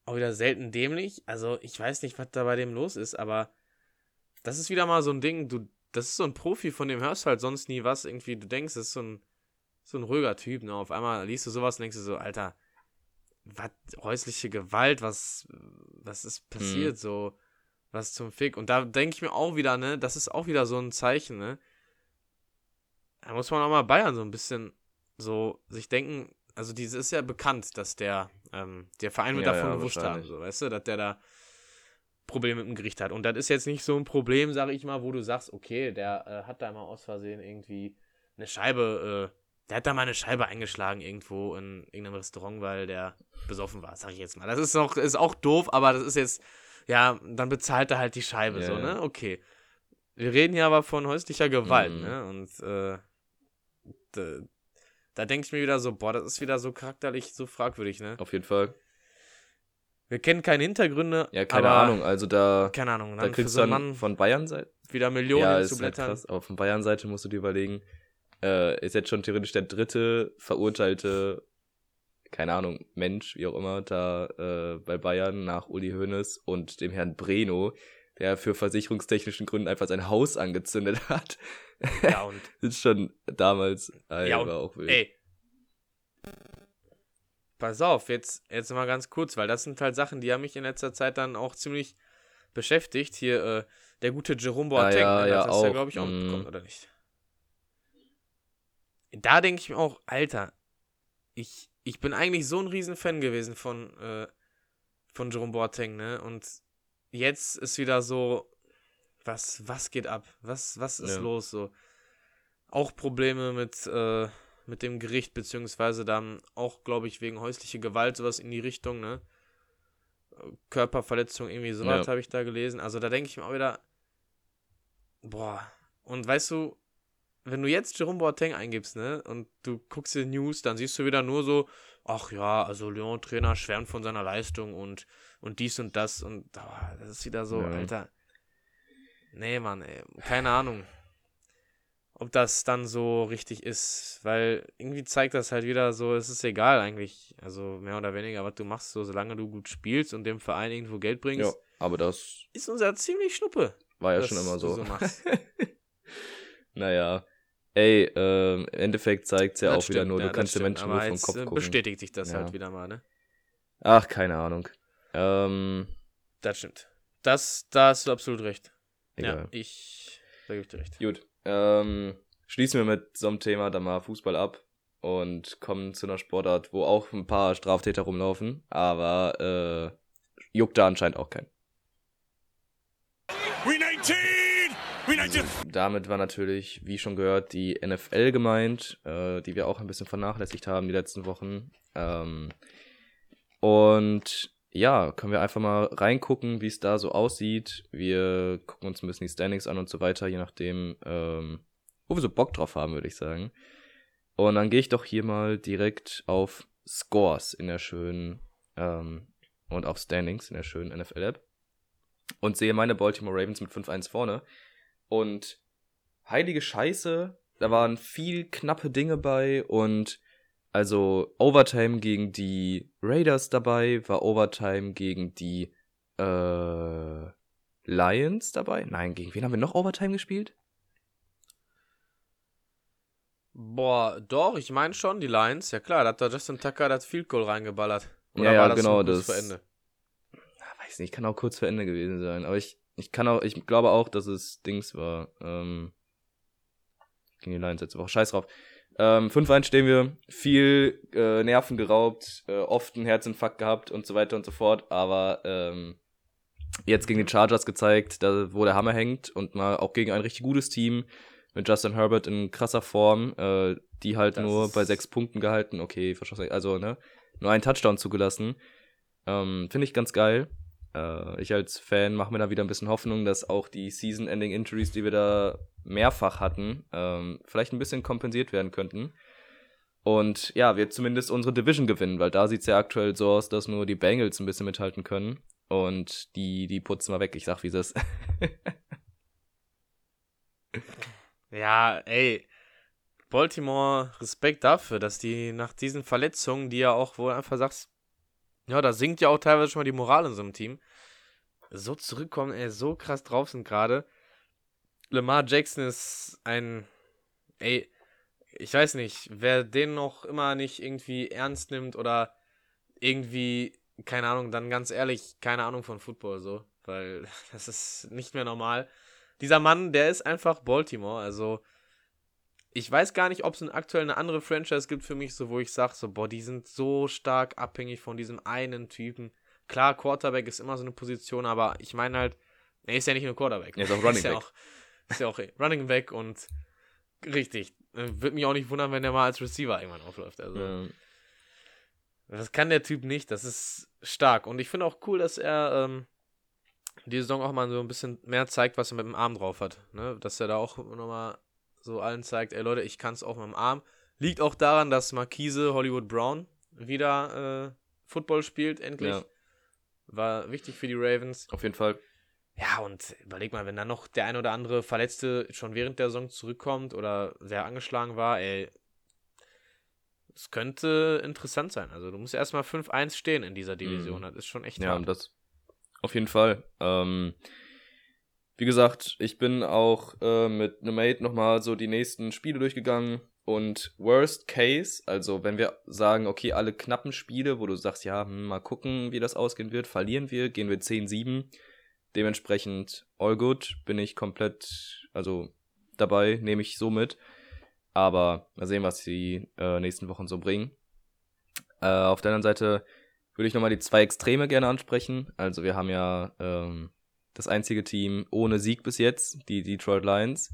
Speaker 1: auch wieder selten dämlich. Also, ich weiß nicht, was da bei dem los ist, aber das ist wieder mal so ein Ding, du, das ist so ein Profi, von dem hörst du halt sonst nie was. Irgendwie, du denkst, das ist so ein, so ein ruhiger Typ, ne? Auf einmal liest du sowas und denkst du so, Alter, was, häusliche Gewalt, was, was ist passiert, hm. so, was zum Fick. Und da denke ich mir auch wieder, ne, das ist auch wieder so ein Zeichen, ne? Da muss man auch mal Bayern so ein bisschen so sich denken, also dieses ist ja bekannt, dass der, ähm, der Verein wird ja, davon ja, gewusst haben, so, weißt du, dass der da Probleme mit dem Gericht hat. Und das ist jetzt nicht so ein Problem, sag ich mal, wo du sagst, okay, der äh, hat da mal aus Versehen irgendwie eine Scheibe, äh, der hat da mal eine Scheibe eingeschlagen irgendwo in irgendeinem Restaurant, weil der besoffen war, sag ich jetzt mal. Das ist auch, ist auch doof, aber das ist jetzt, ja, dann bezahlt er halt die Scheibe, yeah. so, ne? Okay. Wir reden hier aber von häuslicher Gewalt, mhm. ne? Und äh, da denke ich mir wieder so, boah, das ist wieder so charakterlich so fragwürdig, ne?
Speaker 2: Auf jeden Fall.
Speaker 1: Wir kennen keine Hintergründe.
Speaker 2: Ja, keine
Speaker 1: aber,
Speaker 2: Ahnung. Also da,
Speaker 1: Keine Ahnung.
Speaker 2: da kriegst
Speaker 1: so
Speaker 2: du
Speaker 1: einen
Speaker 2: dann
Speaker 1: Mann
Speaker 2: von Bayern-Seite.
Speaker 1: wieder Millionen
Speaker 2: Ja,
Speaker 1: zu
Speaker 2: halt
Speaker 1: blättern.
Speaker 2: krass. Aber von Bayern-Seite musst du dir überlegen, äh, ist jetzt schon theoretisch der dritte verurteilte, keine Ahnung, Mensch, wie auch immer, da äh, bei Bayern nach Uli Hoeneß und dem Herrn Breno, der für versicherungstechnischen Gründen einfach sein Haus angezündet hat.
Speaker 1: ja, und
Speaker 2: ist schon damals, äh,
Speaker 1: Ja, und-
Speaker 2: auch wild.
Speaker 1: Ey. Pass auf, jetzt, jetzt mal ganz kurz, weil das sind halt Sachen, die haben mich in letzter Zeit dann auch ziemlich beschäftigt. Hier, äh, der gute Jerome Boateng,
Speaker 2: Ah, ja,
Speaker 1: ne,
Speaker 2: ja,
Speaker 1: das ist ja, glaube ich, auch
Speaker 2: Mm.
Speaker 1: mitbekommen, oder nicht? Da denke ich mir auch, Alter, ich, ich bin eigentlich so ein Riesenfan gewesen von, äh, von Jerome Boateng, ne? Und jetzt ist wieder so, was, was geht ab? Was, was ist
Speaker 2: Ja.
Speaker 1: los so? Auch Probleme mit, äh, mit dem Gericht, beziehungsweise dann auch, glaube ich, wegen häusliche Gewalt, sowas in die Richtung, ne? Körperverletzung, irgendwie sowas
Speaker 2: Ja.
Speaker 1: habe ich da gelesen. Also da denke ich mir auch wieder, boah, und weißt du, wenn du jetzt Jerome Boateng eingibst, ne, und du guckst dir News, dann siehst du wieder nur so, ach ja, also Lyon-Trainer schwärmt von seiner Leistung und, und dies und das und oh, das ist wieder so,
Speaker 2: Ja.
Speaker 1: Alter. Nee, Mann, ey, keine Ahnung, ob das dann so richtig ist, weil irgendwie zeigt das halt wieder so, es ist egal eigentlich, also mehr oder weniger, was du machst, so solange du gut spielst und dem Verein irgendwo Geld bringst,
Speaker 2: ja, aber das
Speaker 1: ist uns ja ziemlich schnuppe.
Speaker 2: war ja schon immer so.
Speaker 1: so
Speaker 2: naja. Ey, ähm, im Endeffekt zeigt's ja
Speaker 1: Das
Speaker 2: auch wieder
Speaker 1: stimmt,
Speaker 2: nur,
Speaker 1: ja,
Speaker 2: du kannst den Menschen nur vom Kopf
Speaker 1: äh,
Speaker 2: gucken.
Speaker 1: bestätigt sich das
Speaker 2: Ja.
Speaker 1: halt wieder mal, ne?
Speaker 2: Ach, keine Ahnung. Ähm,
Speaker 1: Das stimmt. Das, da hast du absolut recht.
Speaker 2: egal.
Speaker 1: Ja, ich, da gebe ich dir recht.
Speaker 2: Gut. Ähm, schließen wir mit so einem Thema dann mal Fußball ab und kommen zu einer Sportart, wo auch ein paar Straftäter rumlaufen, aber äh, juckt da anscheinend auch keinen.
Speaker 4: We 19! We 19!
Speaker 2: Damit war natürlich, wie schon gehört, die NFL gemeint, äh, die wir auch ein bisschen vernachlässigt haben die letzten Wochen. Ähm, und ja, können wir einfach mal reingucken, wie es da so aussieht. Wir gucken uns ein bisschen die Standings an und so weiter, je nachdem, ähm, wo wir so Bock drauf haben, würde ich sagen. Und dann gehe ich doch hier mal direkt auf Scores in der schönen ähm, und auf Standings in der schönen NFL-App und sehe meine Baltimore Ravens mit 5-1 vorne. Und heilige Scheiße, da waren viel knappe Dinge bei und also Overtime gegen die Raiders dabei, war Overtime gegen die äh, Lions dabei? Nein, gegen wen haben wir noch Overtime gespielt?
Speaker 1: Boah, doch, ich meine schon, die Lions. Ja klar, da hat der Justin Tucker das Field Goal reingeballert.
Speaker 2: Ja, ja,
Speaker 1: war das
Speaker 2: genau,
Speaker 1: kurz
Speaker 2: das-
Speaker 1: vor Ende?
Speaker 2: Ah, Weiß nicht, kann auch kurz vor Ende gewesen sein, aber ich, ich kann auch, ich glaube auch, dass es Dings war. Ähm, gegen die Lions letzte Woche. Scheiß drauf. Ähm, 5-1 stehen wir, viel äh, Nerven geraubt, äh, oft einen Herzinfarkt gehabt und so weiter und so fort, aber ähm, jetzt gegen die Chargers gezeigt, da, wo der Hammer hängt und mal auch gegen ein richtig gutes Team mit Justin Herbert in krasser Form, äh, die halt
Speaker 1: Das
Speaker 2: nur bei sechs Punkten gehalten, okay, verschossen, also ne, nur einen Touchdown zugelassen. Ähm, Finde ich ganz geil. Äh, ich als Fan mache mir da wieder ein bisschen Hoffnung, dass auch die Season-Ending-Injuries, die wir da mehrfach hatten, ähm, vielleicht ein bisschen kompensiert werden könnten. Und ja, wir zumindest unsere Division gewinnen, weil da sieht es ja aktuell so aus, dass nur die Bengals ein bisschen mithalten können. Und die, die putzen wir weg. Ich sag, wie es ist.
Speaker 1: Ja, ey. Baltimore, Respekt dafür, dass die nach diesen Verletzungen, die ja auch wohl einfach sagst, ja, da sinkt ja auch teilweise schon mal die Moral in so einem Team, so zurückkommen, ey, so krass drauf sind gerade. Lamar Jackson ist ein, ey, ich weiß nicht, wer den noch immer nicht irgendwie ernst nimmt oder irgendwie, keine Ahnung, dann ganz ehrlich, keine Ahnung von Football so, weil das ist nicht mehr normal. Dieser Mann, der ist einfach Baltimore, also ich weiß gar nicht, ob es aktuell eine andere Franchise gibt für mich, so wo ich sage, so, boah, die sind so stark abhängig von diesem einen Typen. Klar, Quarterback ist immer so eine Position, aber ich meine halt, er ist ja nicht nur Quarterback.
Speaker 2: Er ist auch Running
Speaker 1: ist ja
Speaker 2: Back.
Speaker 1: auch, ist ja auch Running Back und richtig. Würde mich auch nicht wundern, wenn der mal als Receiver irgendwann aufläuft. Also,
Speaker 2: Ähm,
Speaker 1: das kann der Typ nicht. Das ist stark. Und ich finde auch cool, dass er ähm, die Saison auch mal so ein bisschen mehr zeigt, was er mit dem Arm drauf hat. Ne? Dass er da auch nochmal so allen zeigt, ey Leute, ich kann es auch mit dem Arm. Liegt auch daran, dass Marquise Hollywood Brown wieder äh, Football spielt, endlich.
Speaker 2: Ja.
Speaker 1: War wichtig für die Ravens.
Speaker 2: Auf jeden Fall.
Speaker 1: Ja, und überleg mal, wenn dann noch der ein oder andere Verletzte schon während der Saison zurückkommt oder sehr angeschlagen war, ey, es könnte interessant sein. Also du musst erstmal 5-1 stehen in dieser Division.
Speaker 2: Mhm.
Speaker 1: Das ist schon echt
Speaker 2: Ja,
Speaker 1: hart.
Speaker 2: das auf jeden Fall. Ähm, wie gesagt, ich bin auch äh, mit einem Mate nochmal so die nächsten Spiele durchgegangen und Worst Case, also wenn wir sagen, okay, alle knappen Spiele, wo du sagst, ja, hm, mal gucken, wie das ausgehen wird, verlieren wir, gehen wir 10-7. Dementsprechend all good, bin ich komplett, also dabei, nehme ich so mit. Aber mal sehen, was die äh, nächsten Wochen so bringen. Äh, auf der anderen Seite würde ich nochmal die zwei Extreme gerne ansprechen. Also wir haben ja ähm, das einzige Team ohne Sieg bis jetzt, die Detroit Lions.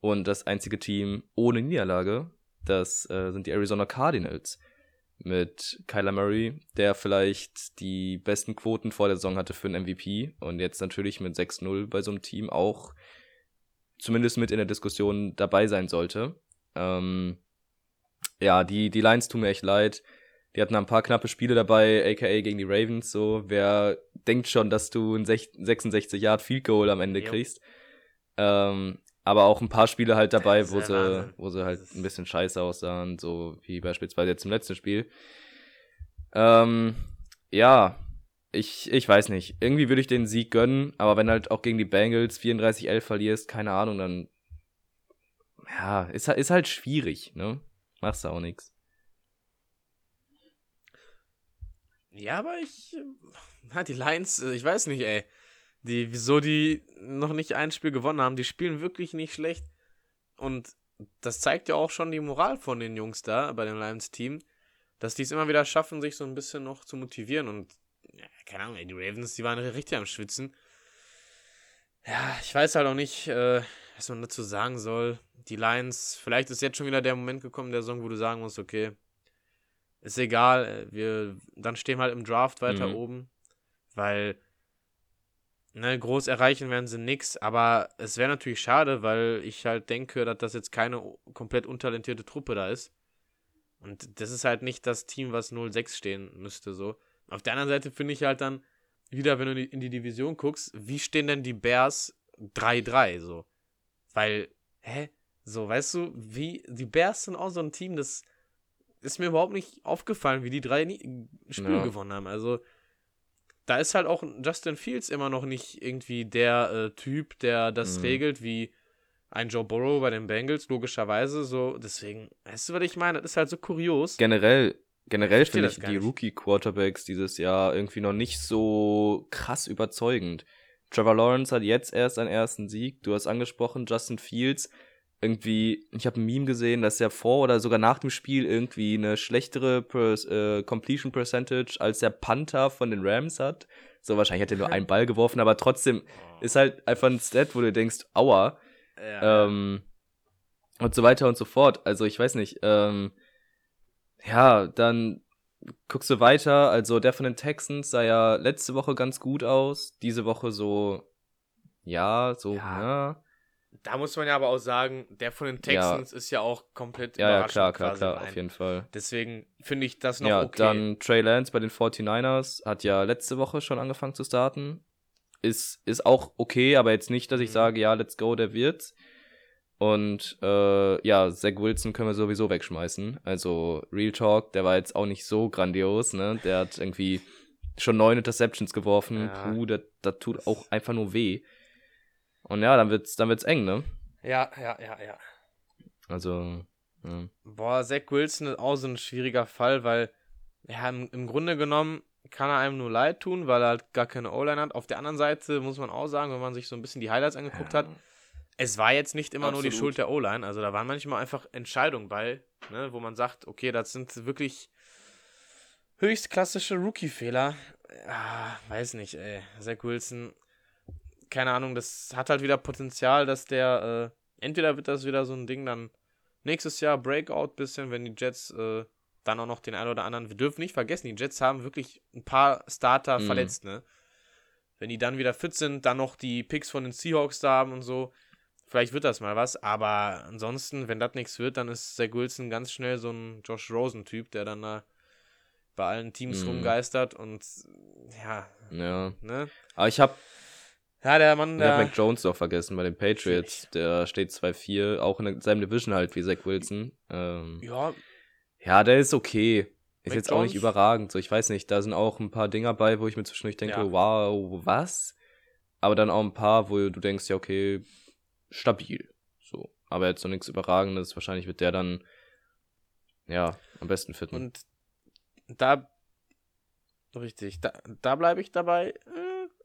Speaker 2: Und das einzige Team ohne Niederlage, das äh, sind die Arizona Cardinals. Mit Kyler Murray, der vielleicht die besten Quoten vor der Saison hatte für einen MVP. Und jetzt natürlich mit 6-0 bei so einem Team auch zumindest mit in der Diskussion dabei sein sollte. Ähm, ja, die, die Lions tun mir echt leid. Die hatten ein paar knappe Spiele dabei, aka gegen die Ravens. So, wer denkt schon, dass du ein 66 Yard Field Goal am Ende
Speaker 1: Jo.
Speaker 2: kriegst? Ähm, aber auch ein paar Spiele halt dabei, wo sie,
Speaker 1: Wahnsinn.
Speaker 2: wo sie halt ein bisschen scheiße aussahen, so wie beispielsweise jetzt im letzten Spiel. Ähm, ja, ich, ich weiß nicht. Irgendwie würde ich den Sieg gönnen, aber wenn halt auch gegen die Bengals 34-11 verlierst, keine Ahnung, dann ja, ist, halt- ist halt schwierig, ne? Machst du auch nix.
Speaker 1: Ja, aber ich. Na, die Lions, äh, ich weiß nicht, ey. Die, wieso die noch nicht ein Spiel gewonnen haben, die spielen wirklich nicht schlecht. Und das zeigt ja auch schon die Moral von den Jungs da bei dem Lions-Team, dass die es immer wieder schaffen, sich so ein bisschen noch zu motivieren. Und, ja, keine Ahnung, ey, die Ravens, die waren richtig am Schwitzen. Ja, ich weiß halt auch nicht, äh, was man dazu sagen soll. Die Lions, vielleicht ist jetzt schon wieder der Moment gekommen, der Song, wo du sagen musst, okay, ist egal, äh, wir, dann stehen wir halt im Draft weiter
Speaker 2: Mhm.
Speaker 1: oben, weil, ne, groß erreichen werden sie nix, aber es wäre natürlich schade, weil ich halt denke, dass das jetzt keine komplett untalentierte Truppe da ist. Und das ist halt nicht das Team, was 0-6 stehen müsste, so. Auf der anderen Seite finde ich halt dann wieder, wenn du in die- in die Division guckst, wie stehen denn die Bears 3-3, so. Weil, hä? So, weißt du, wie, die Bears sind auch so ein Team, das ist mir überhaupt nicht aufgefallen, wie die drei Spiele
Speaker 2: Ja.
Speaker 1: gewonnen haben. Also, da ist halt auch Justin Fields immer noch nicht irgendwie der äh, Typ, der das
Speaker 2: Mhm.
Speaker 1: regelt, wie ein Joe Burrow bei den Bengals, logischerweise. So, deswegen, weißt du, was ich meine? Das ist halt so kurios.
Speaker 2: Generell, generell finde ich die. Rookie-Quarterbacks dieses Jahr irgendwie noch nicht so krass überzeugend. Trevor Lawrence hat jetzt erst seinen ersten Sieg. Du hast angesprochen, Justin Fields. Irgendwie, ich habe ein Meme gesehen, dass er vor oder sogar nach dem Spiel irgendwie eine schlechtere Pers äh, Completion Percentage als der Panther von den Rams hat. So, wahrscheinlich hat er nur einen Ball geworfen, aber trotzdem ist halt einfach ein Stat, wo du denkst, aua.
Speaker 1: Ja,
Speaker 2: Ähm, und so weiter und so fort. Also ich weiß nicht. Ähm, ja, dann guckst du weiter. Also der von den Texans sah ja letzte Woche ganz gut aus. Diese Woche so, ja, so,
Speaker 1: Ja.
Speaker 2: ja.
Speaker 1: Da muss man ja aber auch sagen, der von den Texans ist ja auch komplett
Speaker 2: Ja, ja,
Speaker 1: überraschend
Speaker 2: klar, klar,
Speaker 1: quasi
Speaker 2: klar,
Speaker 1: rein.
Speaker 2: auf jeden Fall.
Speaker 1: Deswegen finde ich das noch
Speaker 2: Ja,
Speaker 1: okay.
Speaker 2: dann Trey Lance bei den 49ers hat ja letzte Woche schon angefangen zu starten. Ist, ist auch okay, aber jetzt nicht, dass ich
Speaker 1: Mhm.
Speaker 2: sage, ja, let's go, der wird's. Und äh, ja, Zach Wilson können wir sowieso wegschmeißen. Also Real Talk, der war jetzt auch nicht so grandios, ne? Der hat irgendwie schon neun Interceptions geworfen.
Speaker 1: Ja.
Speaker 2: Puh, das, das tut auch einfach nur weh. Und ja, dann wird's, dann wird's eng, ne?
Speaker 1: ja, ja, ja, ja.
Speaker 2: Also, ja.
Speaker 1: Boah, Zach Wilson ist auch so ein schwieriger Fall, weil ja, im, im Grunde genommen kann er einem nur leid tun, weil er halt gar keine O-Line hat. Auf der anderen Seite muss man auch sagen, wenn man sich so ein bisschen die Highlights angeguckt hat, es war jetzt nicht immer nur die
Speaker 2: Absolut.
Speaker 1: Schuld der O-Line. Also da waren manchmal einfach Entscheidungen bei, ne, wo man sagt, okay, das sind wirklich höchst klassische Rookie-Fehler. Ja, weiß nicht, ey. Zach Wilson, keine Ahnung, das hat halt wieder Potenzial, dass der, äh, entweder wird das wieder so ein Ding dann nächstes Jahr Breakout bisschen, wenn die Jets äh, dann auch noch den einen oder anderen, wir dürfen nicht vergessen, die Jets haben wirklich ein paar Starter
Speaker 2: Mhm.
Speaker 1: verletzt, ne? Wenn die dann wieder fit sind, dann noch die Picks von den Seahawks da haben und so. Vielleicht wird das mal was, aber ansonsten, wenn das nichts wird, dann ist Zach Wilson ganz schnell so ein Josh Rosen-Typ, der dann da bei allen Teams
Speaker 2: Mhm.
Speaker 1: rumgeistert und ja,
Speaker 2: Ja.
Speaker 1: ne?
Speaker 2: Aber ich habe
Speaker 1: Ja, der Mann, der.
Speaker 2: Mac Jones noch vergessen bei den Patriots. Der steht 2-4, auch in seinem Division halt wie Zach Wilson. Ähm,
Speaker 1: Ja,
Speaker 2: ja, der ist okay. Ist
Speaker 1: Mac
Speaker 2: jetzt auch nicht
Speaker 1: Jones?
Speaker 2: überragend. So, ich weiß nicht, da sind auch ein paar Dinger bei, wo ich mir zwischendurch denke,
Speaker 1: Ja.
Speaker 2: wow, was? Aber dann auch ein paar, wo du denkst, ja, okay, stabil. So. Aber jetzt noch nichts Überragendes. Wahrscheinlich wird der dann, ja, am besten fitten.
Speaker 1: und da. Richtig, da, da bleibe ich dabei.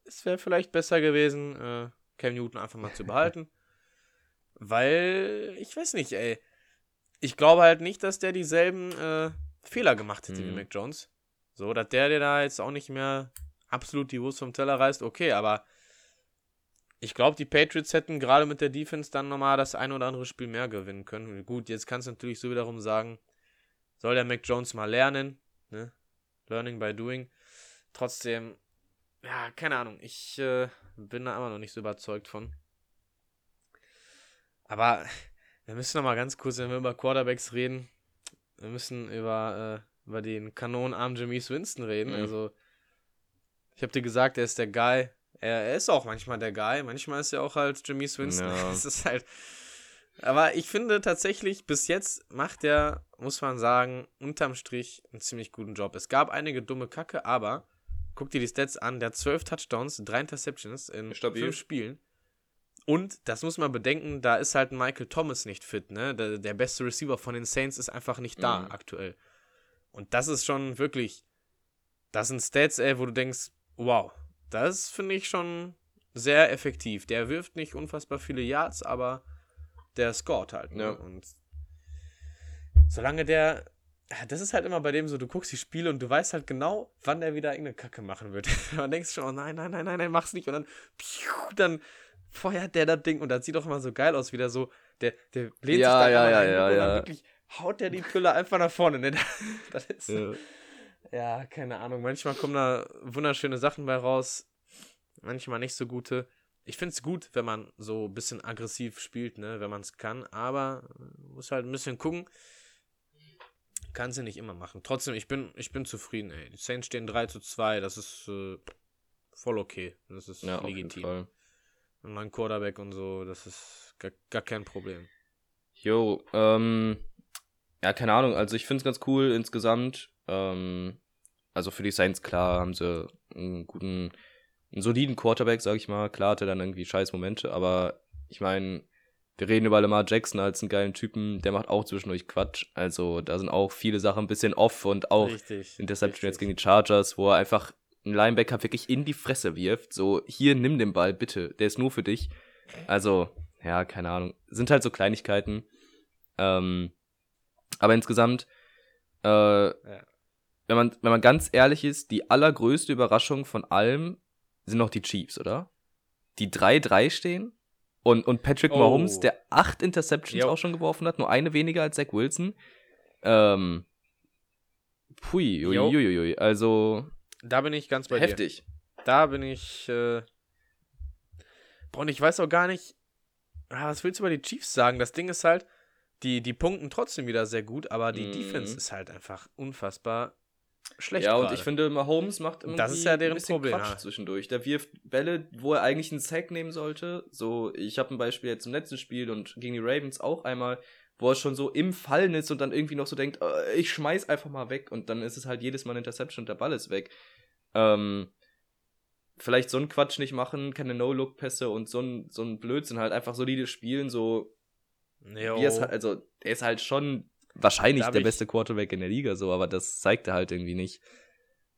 Speaker 1: Es wäre vielleicht besser gewesen, äh, Cam Newton einfach mal zu behalten. Weil, ich weiß nicht, ey. Ich glaube halt nicht, dass der dieselben äh, Fehler gemacht hätte wie
Speaker 2: Mhm.
Speaker 1: Mac Jones. So, dass der dir da jetzt auch nicht mehr absolut die Wurst vom Teller reißt, okay, aber ich glaube, die Patriots hätten gerade mit der Defense dann nochmal das ein oder andere Spiel mehr gewinnen können. Gut, jetzt kannst du natürlich so wiederum sagen, soll der Mac Jones mal lernen, ne? Learning by doing. Trotzdem, ja, keine Ahnung, ich äh, bin da immer noch nicht so überzeugt von. Aber wir müssen noch mal ganz kurz, wenn wir über Quarterbacks reden, wir müssen über, äh, über den kanonenarm Jameis Winston reden.
Speaker 2: Mhm.
Speaker 1: Also, ich habe dir gesagt, er ist der Guy. Er, er ist auch manchmal der Guy. Manchmal ist er auch halt Jameis Winston.
Speaker 2: Ja.
Speaker 1: Es ist halt. Aber ich finde tatsächlich, bis jetzt macht er, muss man sagen, unterm Strich einen ziemlich guten Job. Es gab einige dumme Kacke, aber guck dir die Stats an. Der hat 12 Touchdowns, 3 Interceptions in
Speaker 2: Stabil.
Speaker 1: 5 Spielen. Und das muss man bedenken, da ist halt Michael Thomas nicht fit, ne? Der, der beste Receiver von den Saints ist einfach nicht da
Speaker 2: Mhm.
Speaker 1: aktuell. Und das ist schon wirklich, das sind Stats, ey, wo du denkst, wow, das finde ich schon sehr effektiv. Der wirft nicht unfassbar viele Yards, aber der scoret halt. Ne?
Speaker 2: Ja.
Speaker 1: Und solange der, das ist halt immer bei dem so, du guckst die Spiele und du weißt halt genau, wann der wieder irgendeine Kacke machen wird. Man denkst schon, oh nein, nein, nein, nein, nein, mach's nicht. Und dann, piu, dann feuert der das Ding und das sieht doch immer so geil aus, wieder so, der, der lehnt
Speaker 2: Ja,
Speaker 1: sich da
Speaker 2: ja, ja,
Speaker 1: rein
Speaker 2: ja,
Speaker 1: und dann
Speaker 2: ja.
Speaker 1: wirklich haut der die Pülle einfach nach vorne. Ne? Das ist,
Speaker 2: Ja.
Speaker 1: ja, keine Ahnung. Manchmal kommen da wunderschöne Sachen bei raus. Manchmal nicht so gute. Ich finde es gut, wenn man so ein bisschen aggressiv spielt, ne, wenn man es kann. Aber muss halt ein bisschen gucken. Kann sie nicht immer machen. Trotzdem, ich bin, ich bin zufrieden, ey. Die Saints stehen 3 zu 2. Das ist äh, voll okay. Das ist
Speaker 2: Ja,
Speaker 1: legitim. Und mein Quarterback und so, das ist gar, gar kein Problem.
Speaker 2: Jo, ähm, ja, keine Ahnung. Also ich finde es ganz cool insgesamt. Ähm, also für die Saints, klar, haben sie einen guten, einen soliden Quarterback, sag ich mal. Klar hat er dann irgendwie scheiß Momente, aber ich meine, wir reden über Lamar Jackson als einen geilen Typen, der macht auch zwischendurch Quatsch. Also da sind auch viele Sachen ein bisschen off und auch
Speaker 1: Richtig.
Speaker 2: Interception jetzt
Speaker 1: richtig.
Speaker 2: gegen die Chargers, wo er einfach einen Linebacker wirklich in die Fresse wirft. So, hier, nimm den Ball, bitte. Der ist nur für dich. Also, ja, keine Ahnung. Sind halt so Kleinigkeiten. Ähm, aber insgesamt, äh, wenn, man, wenn man ganz ehrlich ist, die allergrößte Überraschung von allem sind noch die Chiefs, oder? Die 3-3 stehen und, und Patrick
Speaker 1: Oh.
Speaker 2: Mahomes, der acht Interceptions
Speaker 1: Jo.
Speaker 2: auch schon geworfen hat, nur eine weniger als Zach Wilson. Ähm, pui, ui, ui, ui, ui. also
Speaker 1: Da bin ich ganz bei dir.
Speaker 2: heftig.
Speaker 1: Da bin ich. Äh... Boah, und ich weiß auch gar nicht. Ah, was willst du über die Chiefs sagen? Das Ding ist halt, die, die punkten trotzdem wieder sehr gut, aber die
Speaker 2: Mhm.
Speaker 1: Defense ist halt einfach unfassbar schlecht.
Speaker 2: Ja, und
Speaker 1: gerade.
Speaker 2: ich finde, Mahomes macht irgendwie
Speaker 1: Das ist ja deren
Speaker 2: ein bisschen
Speaker 1: Problem,
Speaker 2: Quatsch
Speaker 1: ja.
Speaker 2: zwischendurch. Der wirft Bälle, wo er eigentlich einen Sack nehmen sollte. So, ich habe ein Beispiel jetzt im letzten Spiel und gegen die Ravens auch einmal, wo er schon so im Fallen ist und dann irgendwie noch so denkt, äh, ich schmeiß einfach mal weg und dann ist es halt jedes Mal eine Interception und der Ball ist weg. Ähm, vielleicht so einen Quatsch nicht machen, keine No-Look-Pässe und so ein, so ein Blödsinn halt einfach solide spielen, so
Speaker 1: Jo.
Speaker 2: wie es halt, also er ist halt schon wahrscheinlich der beste Quarterback in der Liga, so, aber das zeigt er halt irgendwie nicht.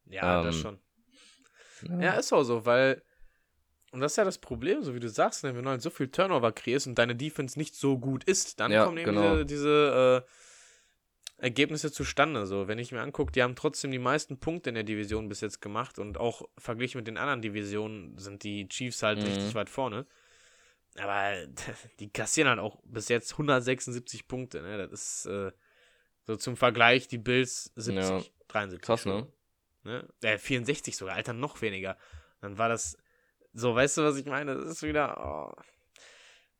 Speaker 1: ja, das
Speaker 2: ähm,
Speaker 1: schon. Ja, ist auch so, weil. Und das ist ja das Problem, so wie du sagst, wenn du halt so viel Turnover kreierst und deine Defense nicht so gut ist, dann
Speaker 2: Ja,
Speaker 1: kommen eben
Speaker 2: genau.
Speaker 1: diese, diese äh, Ergebnisse zustande. So, wenn ich mir angucke, die haben trotzdem die meisten Punkte in der Division bis jetzt gemacht und auch verglichen mit den anderen Divisionen sind die Chiefs halt
Speaker 2: Mhm.
Speaker 1: richtig weit vorne. Aber die kassieren halt auch bis jetzt 176 Punkte, ne? Das ist äh, so zum Vergleich die Bills 70,
Speaker 2: Ja.
Speaker 1: 73.
Speaker 2: Krass, ne?
Speaker 1: Ne? Äh, 64 sogar, Alter, noch weniger. Dann war das so, weißt du, was ich meine? Das ist wieder oh,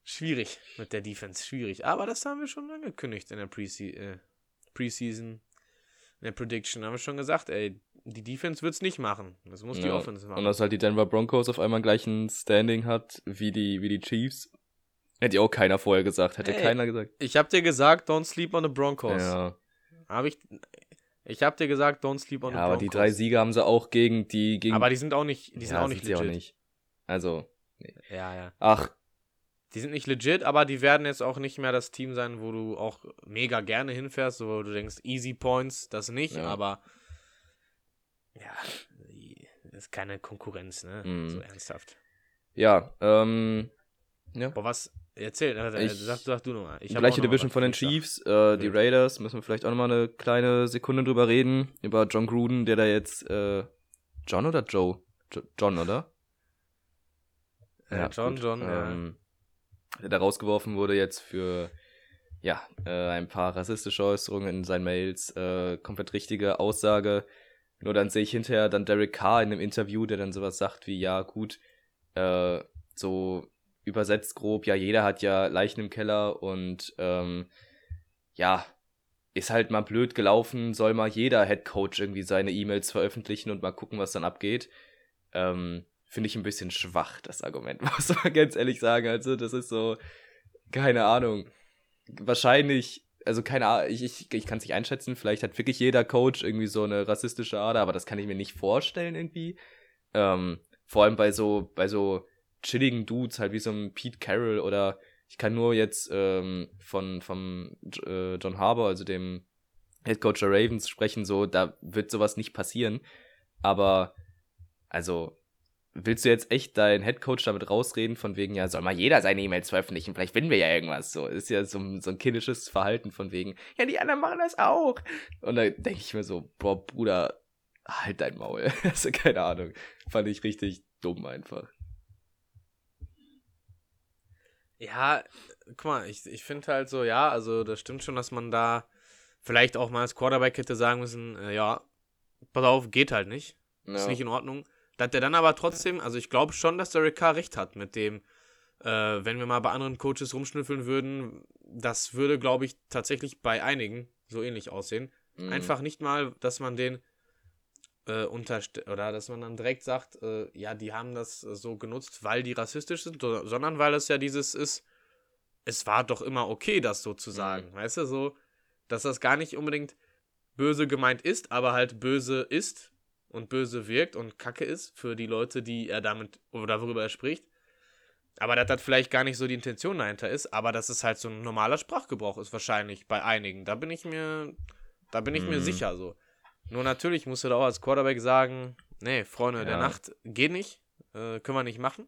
Speaker 1: schwierig mit der Defense, schwierig. Aber das haben wir schon angekündigt in der Prese äh, Preseason, in der Prediction. Haben wir schon gesagt, ey, die Defense wird es nicht machen. Das muss die
Speaker 2: Ja,
Speaker 1: Offense machen.
Speaker 2: Und dass halt die Denver Broncos auf einmal gleich ein Standing hat wie die, wie die Chiefs. Hätte ja auch keiner vorher gesagt. Hätte
Speaker 1: Ey.
Speaker 2: keiner gesagt.
Speaker 1: ich hab dir gesagt, don't sleep on the Broncos.
Speaker 2: Ja,
Speaker 1: Habe ich. Ich hab dir gesagt, don't sleep on
Speaker 2: ja
Speaker 1: the
Speaker 2: aber
Speaker 1: Broncos.
Speaker 2: die drei Siege haben sie auch gegen die. Gegen,
Speaker 1: Aber die sind auch nicht, die sind
Speaker 2: ja,
Speaker 1: auch nicht
Speaker 2: sie
Speaker 1: legit.
Speaker 2: auch nicht. Also,
Speaker 1: Ja, ja.
Speaker 2: ach,
Speaker 1: Die sind nicht legit, aber die werden jetzt auch nicht mehr das Team sein, wo du auch mega gerne hinfährst, wo du denkst, easy points, das nicht,
Speaker 2: Ja.
Speaker 1: aber ja, ist keine Konkurrenz, ne?
Speaker 2: Mhm.
Speaker 1: So ernsthaft.
Speaker 2: ja, ähm, ja.
Speaker 1: Boah, was? Erzähl, äh,
Speaker 2: Ich-
Speaker 1: sag, sag du nochmal. Ich
Speaker 2: Gleiche Division von den. Chiefs, äh, die. Raiders, müssen wir vielleicht auch nochmal eine kleine Sekunde drüber reden. Über John Gruden, der da jetzt, äh, John oder Joe? Jo John, oder?
Speaker 1: Äh, John, John, ja.
Speaker 2: ähm, Der da rausgeworfen wurde jetzt für, ja, äh, ein paar rassistische Äußerungen in seinen Mails, äh, komplett richtige Aussage. Nur dann sehe ich hinterher dann Derek Carr in einem Interview, der dann sowas sagt wie, ja, gut, äh, so übersetzt grob, ja, jeder hat ja Leichen im Keller und ähm, ja, ist halt mal blöd gelaufen, soll mal jeder Head Coach irgendwie seine E-Mails veröffentlichen und mal gucken, was dann abgeht. Ähm, Finde ich ein bisschen schwach, das Argument, muss man ganz ehrlich sagen. Also, das ist so, keine Ahnung. Wahrscheinlich, also keine Ahnung, ich, ich, ich kann es nicht einschätzen, vielleicht hat wirklich jeder Coach irgendwie so eine rassistische Ader, aber das kann ich mir nicht vorstellen irgendwie. Ähm, vor allem bei so, bei so chilligen Dudes, halt wie so ein Pete Carroll oder ich kann nur jetzt ähm, von vom äh, John Harbour, also dem Head Coach der Ravens, sprechen, so, da wird sowas nicht passieren. Aber, also, willst du jetzt echt deinen Head Coach damit rausreden, von wegen, ja, soll mal jeder seine E-Mails veröffentlichen, vielleicht finden wir ja irgendwas. So, ist ja so, ein- so ein kindisches Verhalten von wegen, ja, die anderen machen das auch. Und da denke ich mir so, boah, Bruder, halt dein Maul. also, keine Ahnung. Fand ich richtig dumm einfach.
Speaker 1: Ja, guck mal, ich, ich finde halt so, ja, also das stimmt schon, dass man da vielleicht auch mal als Quarterback hätte sagen müssen, äh, ja, pass auf, geht halt nicht. Ist nicht in Ordnung. Dass der dann aber trotzdem, also ich glaube schon, dass der Rick Carr recht hat mit dem, äh, wenn wir mal bei anderen Coaches rumschnüffeln würden, das würde, glaube ich, tatsächlich bei einigen so ähnlich aussehen.
Speaker 2: Mhm.
Speaker 1: Einfach nicht mal, dass man den äh, unterstellt, oder dass man dann direkt sagt, äh, ja, die haben das äh, so genutzt, weil die rassistisch sind, so- sondern weil es ja dieses ist, es war doch immer okay, das so zu sagen. Weißt du, so, dass das gar nicht unbedingt böse gemeint ist, aber halt böse ist und böse wirkt und kacke ist für die Leute, die er damit oder worüber er spricht. Aber dass das vielleicht gar nicht so die Intention dahinter ist, aber dass es halt so ein normaler Sprachgebrauch ist, wahrscheinlich bei einigen. Da bin ich mir, da bin ich mir
Speaker 2: Mhm.
Speaker 1: sicher so. Nur natürlich musst du da auch als Quarterback sagen, nee, Freunde der
Speaker 2: Ja.
Speaker 1: Nacht geht nicht, äh, können wir nicht machen.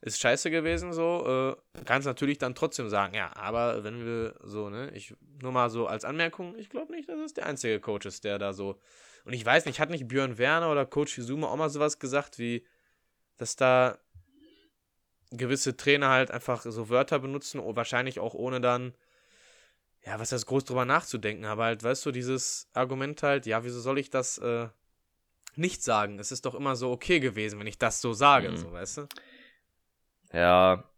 Speaker 1: Ist scheiße gewesen so, äh, kannst natürlich dann trotzdem sagen, ja, aber wenn wir so, ne, ich, nur mal so als Anmerkung, ich glaube nicht, dass es der einzige Coach ist, der da so, und ich weiß nicht, hat nicht Björn Werner oder Coach Izuma auch mal sowas gesagt, wie, dass da gewisse Trainer halt einfach so Wörter benutzen, wahrscheinlich auch ohne dann, ja, was heißt groß drüber nachzudenken, aber halt, weißt du, dieses Argument halt, ja, wieso soll ich das äh, nicht sagen? Es ist doch immer so okay gewesen, wenn ich das so sage,
Speaker 2: Mhm.
Speaker 1: so, weißt du?
Speaker 2: Ja,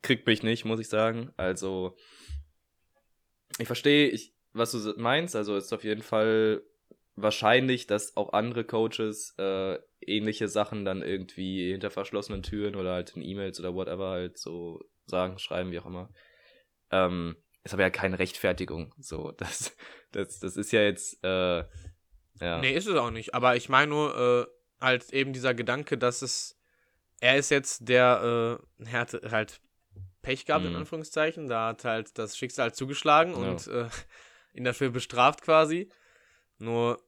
Speaker 2: kriegt mich nicht, muss ich sagen. Also, ich verstehe, ich, was du meinst. Also, ist auf jeden Fall wahrscheinlich, dass auch andere Coaches äh, ähnliche Sachen dann irgendwie hinter verschlossenen Türen oder halt in E-Mails oder whatever halt so sagen, schreiben, wie auch immer. Ähm, ist aber ja keine Rechtfertigung. So, das, das, das ist ja jetzt, äh, ja.
Speaker 1: Nee, ist es auch nicht. Aber ich meine nur, äh, halt eben dieser Gedanke, dass es, er ist jetzt der, äh, er hat halt Pech gehabt, in
Speaker 2: Mhm.
Speaker 1: Anführungszeichen. Da hat halt das Schicksal zugeschlagen
Speaker 2: Ja.
Speaker 1: und äh, ihn dafür bestraft quasi. Nur,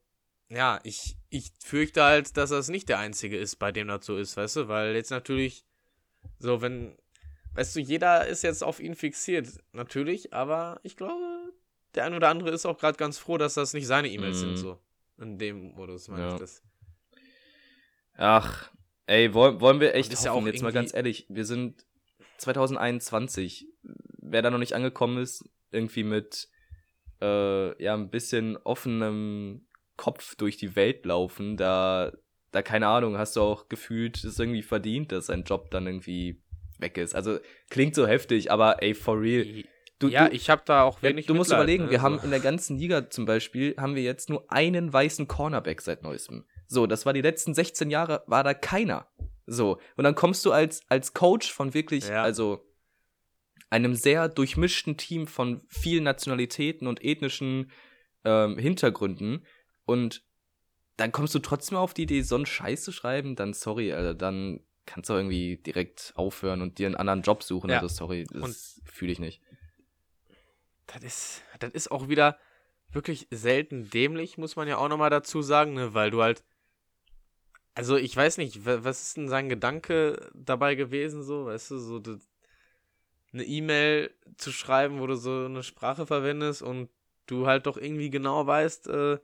Speaker 1: ja, ich, ich fürchte halt, dass das nicht der Einzige ist, bei dem das so ist, weißt du? Weil jetzt natürlich, so, wenn, weißt du, jeder ist jetzt auf ihn fixiert, natürlich, aber ich glaube, der ein oder andere ist auch gerade ganz froh, dass das nicht seine E-Mails
Speaker 2: Mhm.
Speaker 1: sind, so. In dem Modus meine
Speaker 2: Ja.
Speaker 1: ich das.
Speaker 2: Ach, ey, wollen, wollen wir echt
Speaker 1: ist ja
Speaker 2: hoffen,
Speaker 1: auch
Speaker 2: jetzt mal ganz ehrlich, wir sind 2021, wer da noch nicht angekommen ist, irgendwie mit äh, ja ein bisschen offenem Kopf durch die Welt laufen, da, da keine Ahnung, hast du auch gefühlt, ist irgendwie verdient, dass sein Job dann irgendwie weg ist. Also klingt so heftig, aber ey, for real. Du,
Speaker 1: ja,
Speaker 2: du,
Speaker 1: ich habe da auch wenig
Speaker 2: du musst
Speaker 1: Mitleid,
Speaker 2: überlegen,
Speaker 1: ne,
Speaker 2: wir haben in der ganzen Liga zum Beispiel, haben wir jetzt nur einen weißen Cornerback seit neuestem. So, das war die letzten 16 Jahre, war da keiner. So, und dann kommst du als, als Coach von wirklich,
Speaker 1: Ja.
Speaker 2: also einem sehr durchmischten Team von vielen Nationalitäten und ethnischen ähm, Hintergründen und dann kommst du trotzdem auf die Idee, so einen Scheiß zu schreiben, dann sorry, Alter, dann kannst du irgendwie direkt aufhören und dir einen anderen Job suchen.
Speaker 1: Ja.
Speaker 2: Also sorry, das fühle ich nicht.
Speaker 1: Das ist, das ist auch wieder wirklich selten dämlich, muss man ja auch nochmal dazu sagen, ne? weil du halt. Also, ich weiß nicht, wa- was ist denn sein Gedanke dabei gewesen, so, weißt du, so du, eine E-Mail zu schreiben, wo du so eine Sprache verwendest und du halt doch irgendwie genau weißt, äh,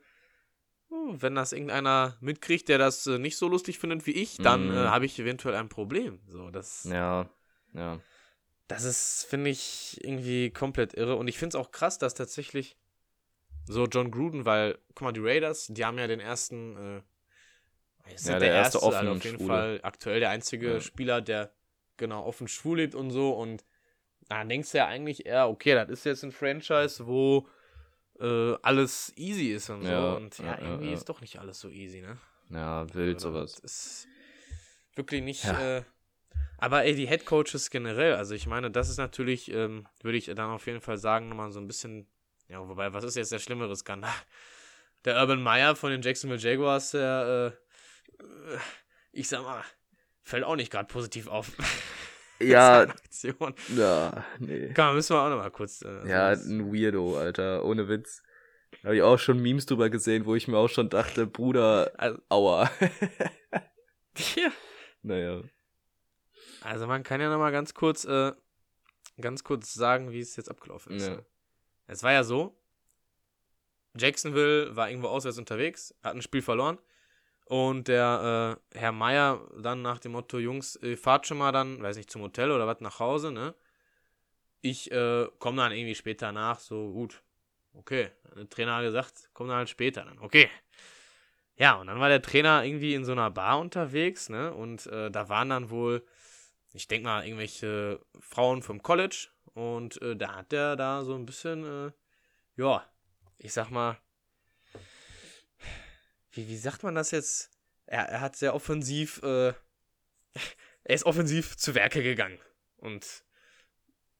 Speaker 1: wenn das irgendeiner mitkriegt, der das äh, nicht so lustig findet wie ich, dann
Speaker 2: Mhm.
Speaker 1: äh, habe ich eventuell ein Problem. So, das.
Speaker 2: Ja, ja.
Speaker 1: Das ist, finde ich, irgendwie komplett irre. Und ich finde es auch krass, dass tatsächlich so John Gruden, weil, guck mal, die Raiders, die haben ja den ersten, äh, ist
Speaker 2: Ja,
Speaker 1: nicht
Speaker 2: der erste offen
Speaker 1: also auf jeden
Speaker 2: Schwule.
Speaker 1: Fall aktuell der einzige
Speaker 2: Ja.
Speaker 1: Spieler, der genau offen schwul lebt und so. Und da denkst du ja eigentlich eher, okay, das ist jetzt ein Franchise, wo äh, alles easy ist und so.
Speaker 2: Ja,
Speaker 1: und ja,
Speaker 2: ja,
Speaker 1: irgendwie
Speaker 2: ja.
Speaker 1: ist doch nicht alles so easy, ne?
Speaker 2: Ja, wild
Speaker 1: Also,
Speaker 2: sowas.
Speaker 1: Ist wirklich nicht. Äh, aber ey, die Head Coaches generell, also ich meine, das ist natürlich, ähm, würde ich dann auf jeden Fall sagen, nochmal so ein bisschen. Ja, wobei, was ist jetzt der schlimmere Skandal? Der Urban Meyer von den Jacksonville Jaguars, der, äh, ich sag mal, fällt auch nicht gerade positiv auf.
Speaker 2: Ja,
Speaker 1: Aktion.
Speaker 2: ja, nee.
Speaker 1: Komm, müssen wir auch nochmal kurz. Äh,
Speaker 2: Ja, ein Weirdo, Alter, ohne Witz. Habe ich auch schon Memes drüber gesehen, wo ich mir auch schon dachte, Bruder,
Speaker 1: also,
Speaker 2: aua.
Speaker 1: ja.
Speaker 2: naja.
Speaker 1: Also man kann ja noch mal ganz kurz, äh, ganz kurz sagen, wie es jetzt abgelaufen ist.
Speaker 2: Ja.
Speaker 1: Es war ja so, Jacksonville war irgendwo auswärts unterwegs, hat ein Spiel verloren und der äh, Herr Meier dann nach dem Motto, Jungs, äh, fahrt schon mal dann, weiß nicht, zum Hotel oder was nach Hause, ne? Ich äh, komme dann irgendwie später nach, so gut, okay. Der Trainer hat gesagt, komm dann halt später dann, okay. Ja, und dann war der Trainer irgendwie in so einer Bar unterwegs, ne? Und äh, da waren dann wohl, ich denke mal, irgendwelche Frauen vom College. Und äh, da hat der da so ein bisschen, äh, ja, ich sag mal, wie, wie sagt man das jetzt? Er, er hat sehr offensiv, äh, er ist offensiv zu Werke gegangen. Und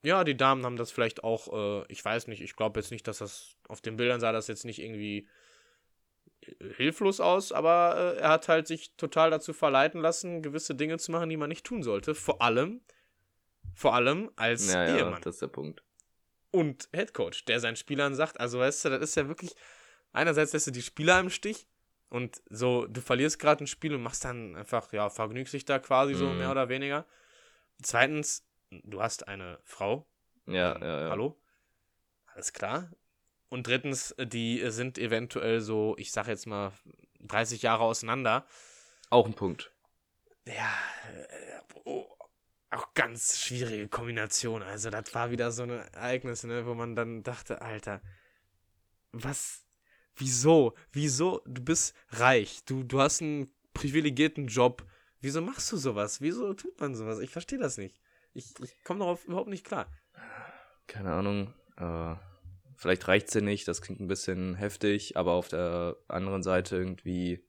Speaker 1: ja, die Damen haben das vielleicht auch, äh, ich weiß nicht, ich glaube jetzt nicht, dass das auf den Bildern sah das jetzt nicht irgendwie äh, hilflos aus, aber äh, er hat halt sich total dazu verleiten lassen, gewisse Dinge zu machen, die man nicht tun sollte. Vor allem, vor allem als
Speaker 2: Ja, ja,
Speaker 1: Ehemann
Speaker 2: das ist der Punkt.
Speaker 1: und Headcoach, der seinen Spielern sagt, also weißt du, das ist ja wirklich, einerseits lässt du die Spieler im Stich und so, du verlierst gerade ein Spiel und machst dann einfach, ja, vergnügst dich da quasi so
Speaker 2: Mhm.
Speaker 1: mehr oder weniger. Zweitens, du hast eine Frau.
Speaker 2: Ja,
Speaker 1: Ähm,
Speaker 2: ja, ja.
Speaker 1: Hallo? Alles klar. Und drittens, die sind eventuell so, ich sag jetzt mal, 30 Jahre auseinander.
Speaker 2: Auch ein Punkt.
Speaker 1: Ja, oh, auch ganz schwierige Kombination. Also, das war wieder so ein Ereignis, ne, wo man dann dachte, Alter, was, wieso, wieso, du bist reich, du, du hast einen privilegierten Job, wieso machst du sowas? Wieso tut man sowas? Ich verstehe das nicht. Ich, ich komme darauf überhaupt nicht klar.
Speaker 2: Keine Ahnung. Äh, vielleicht reicht's dir nicht, das klingt ein bisschen heftig, aber auf der anderen Seite irgendwie,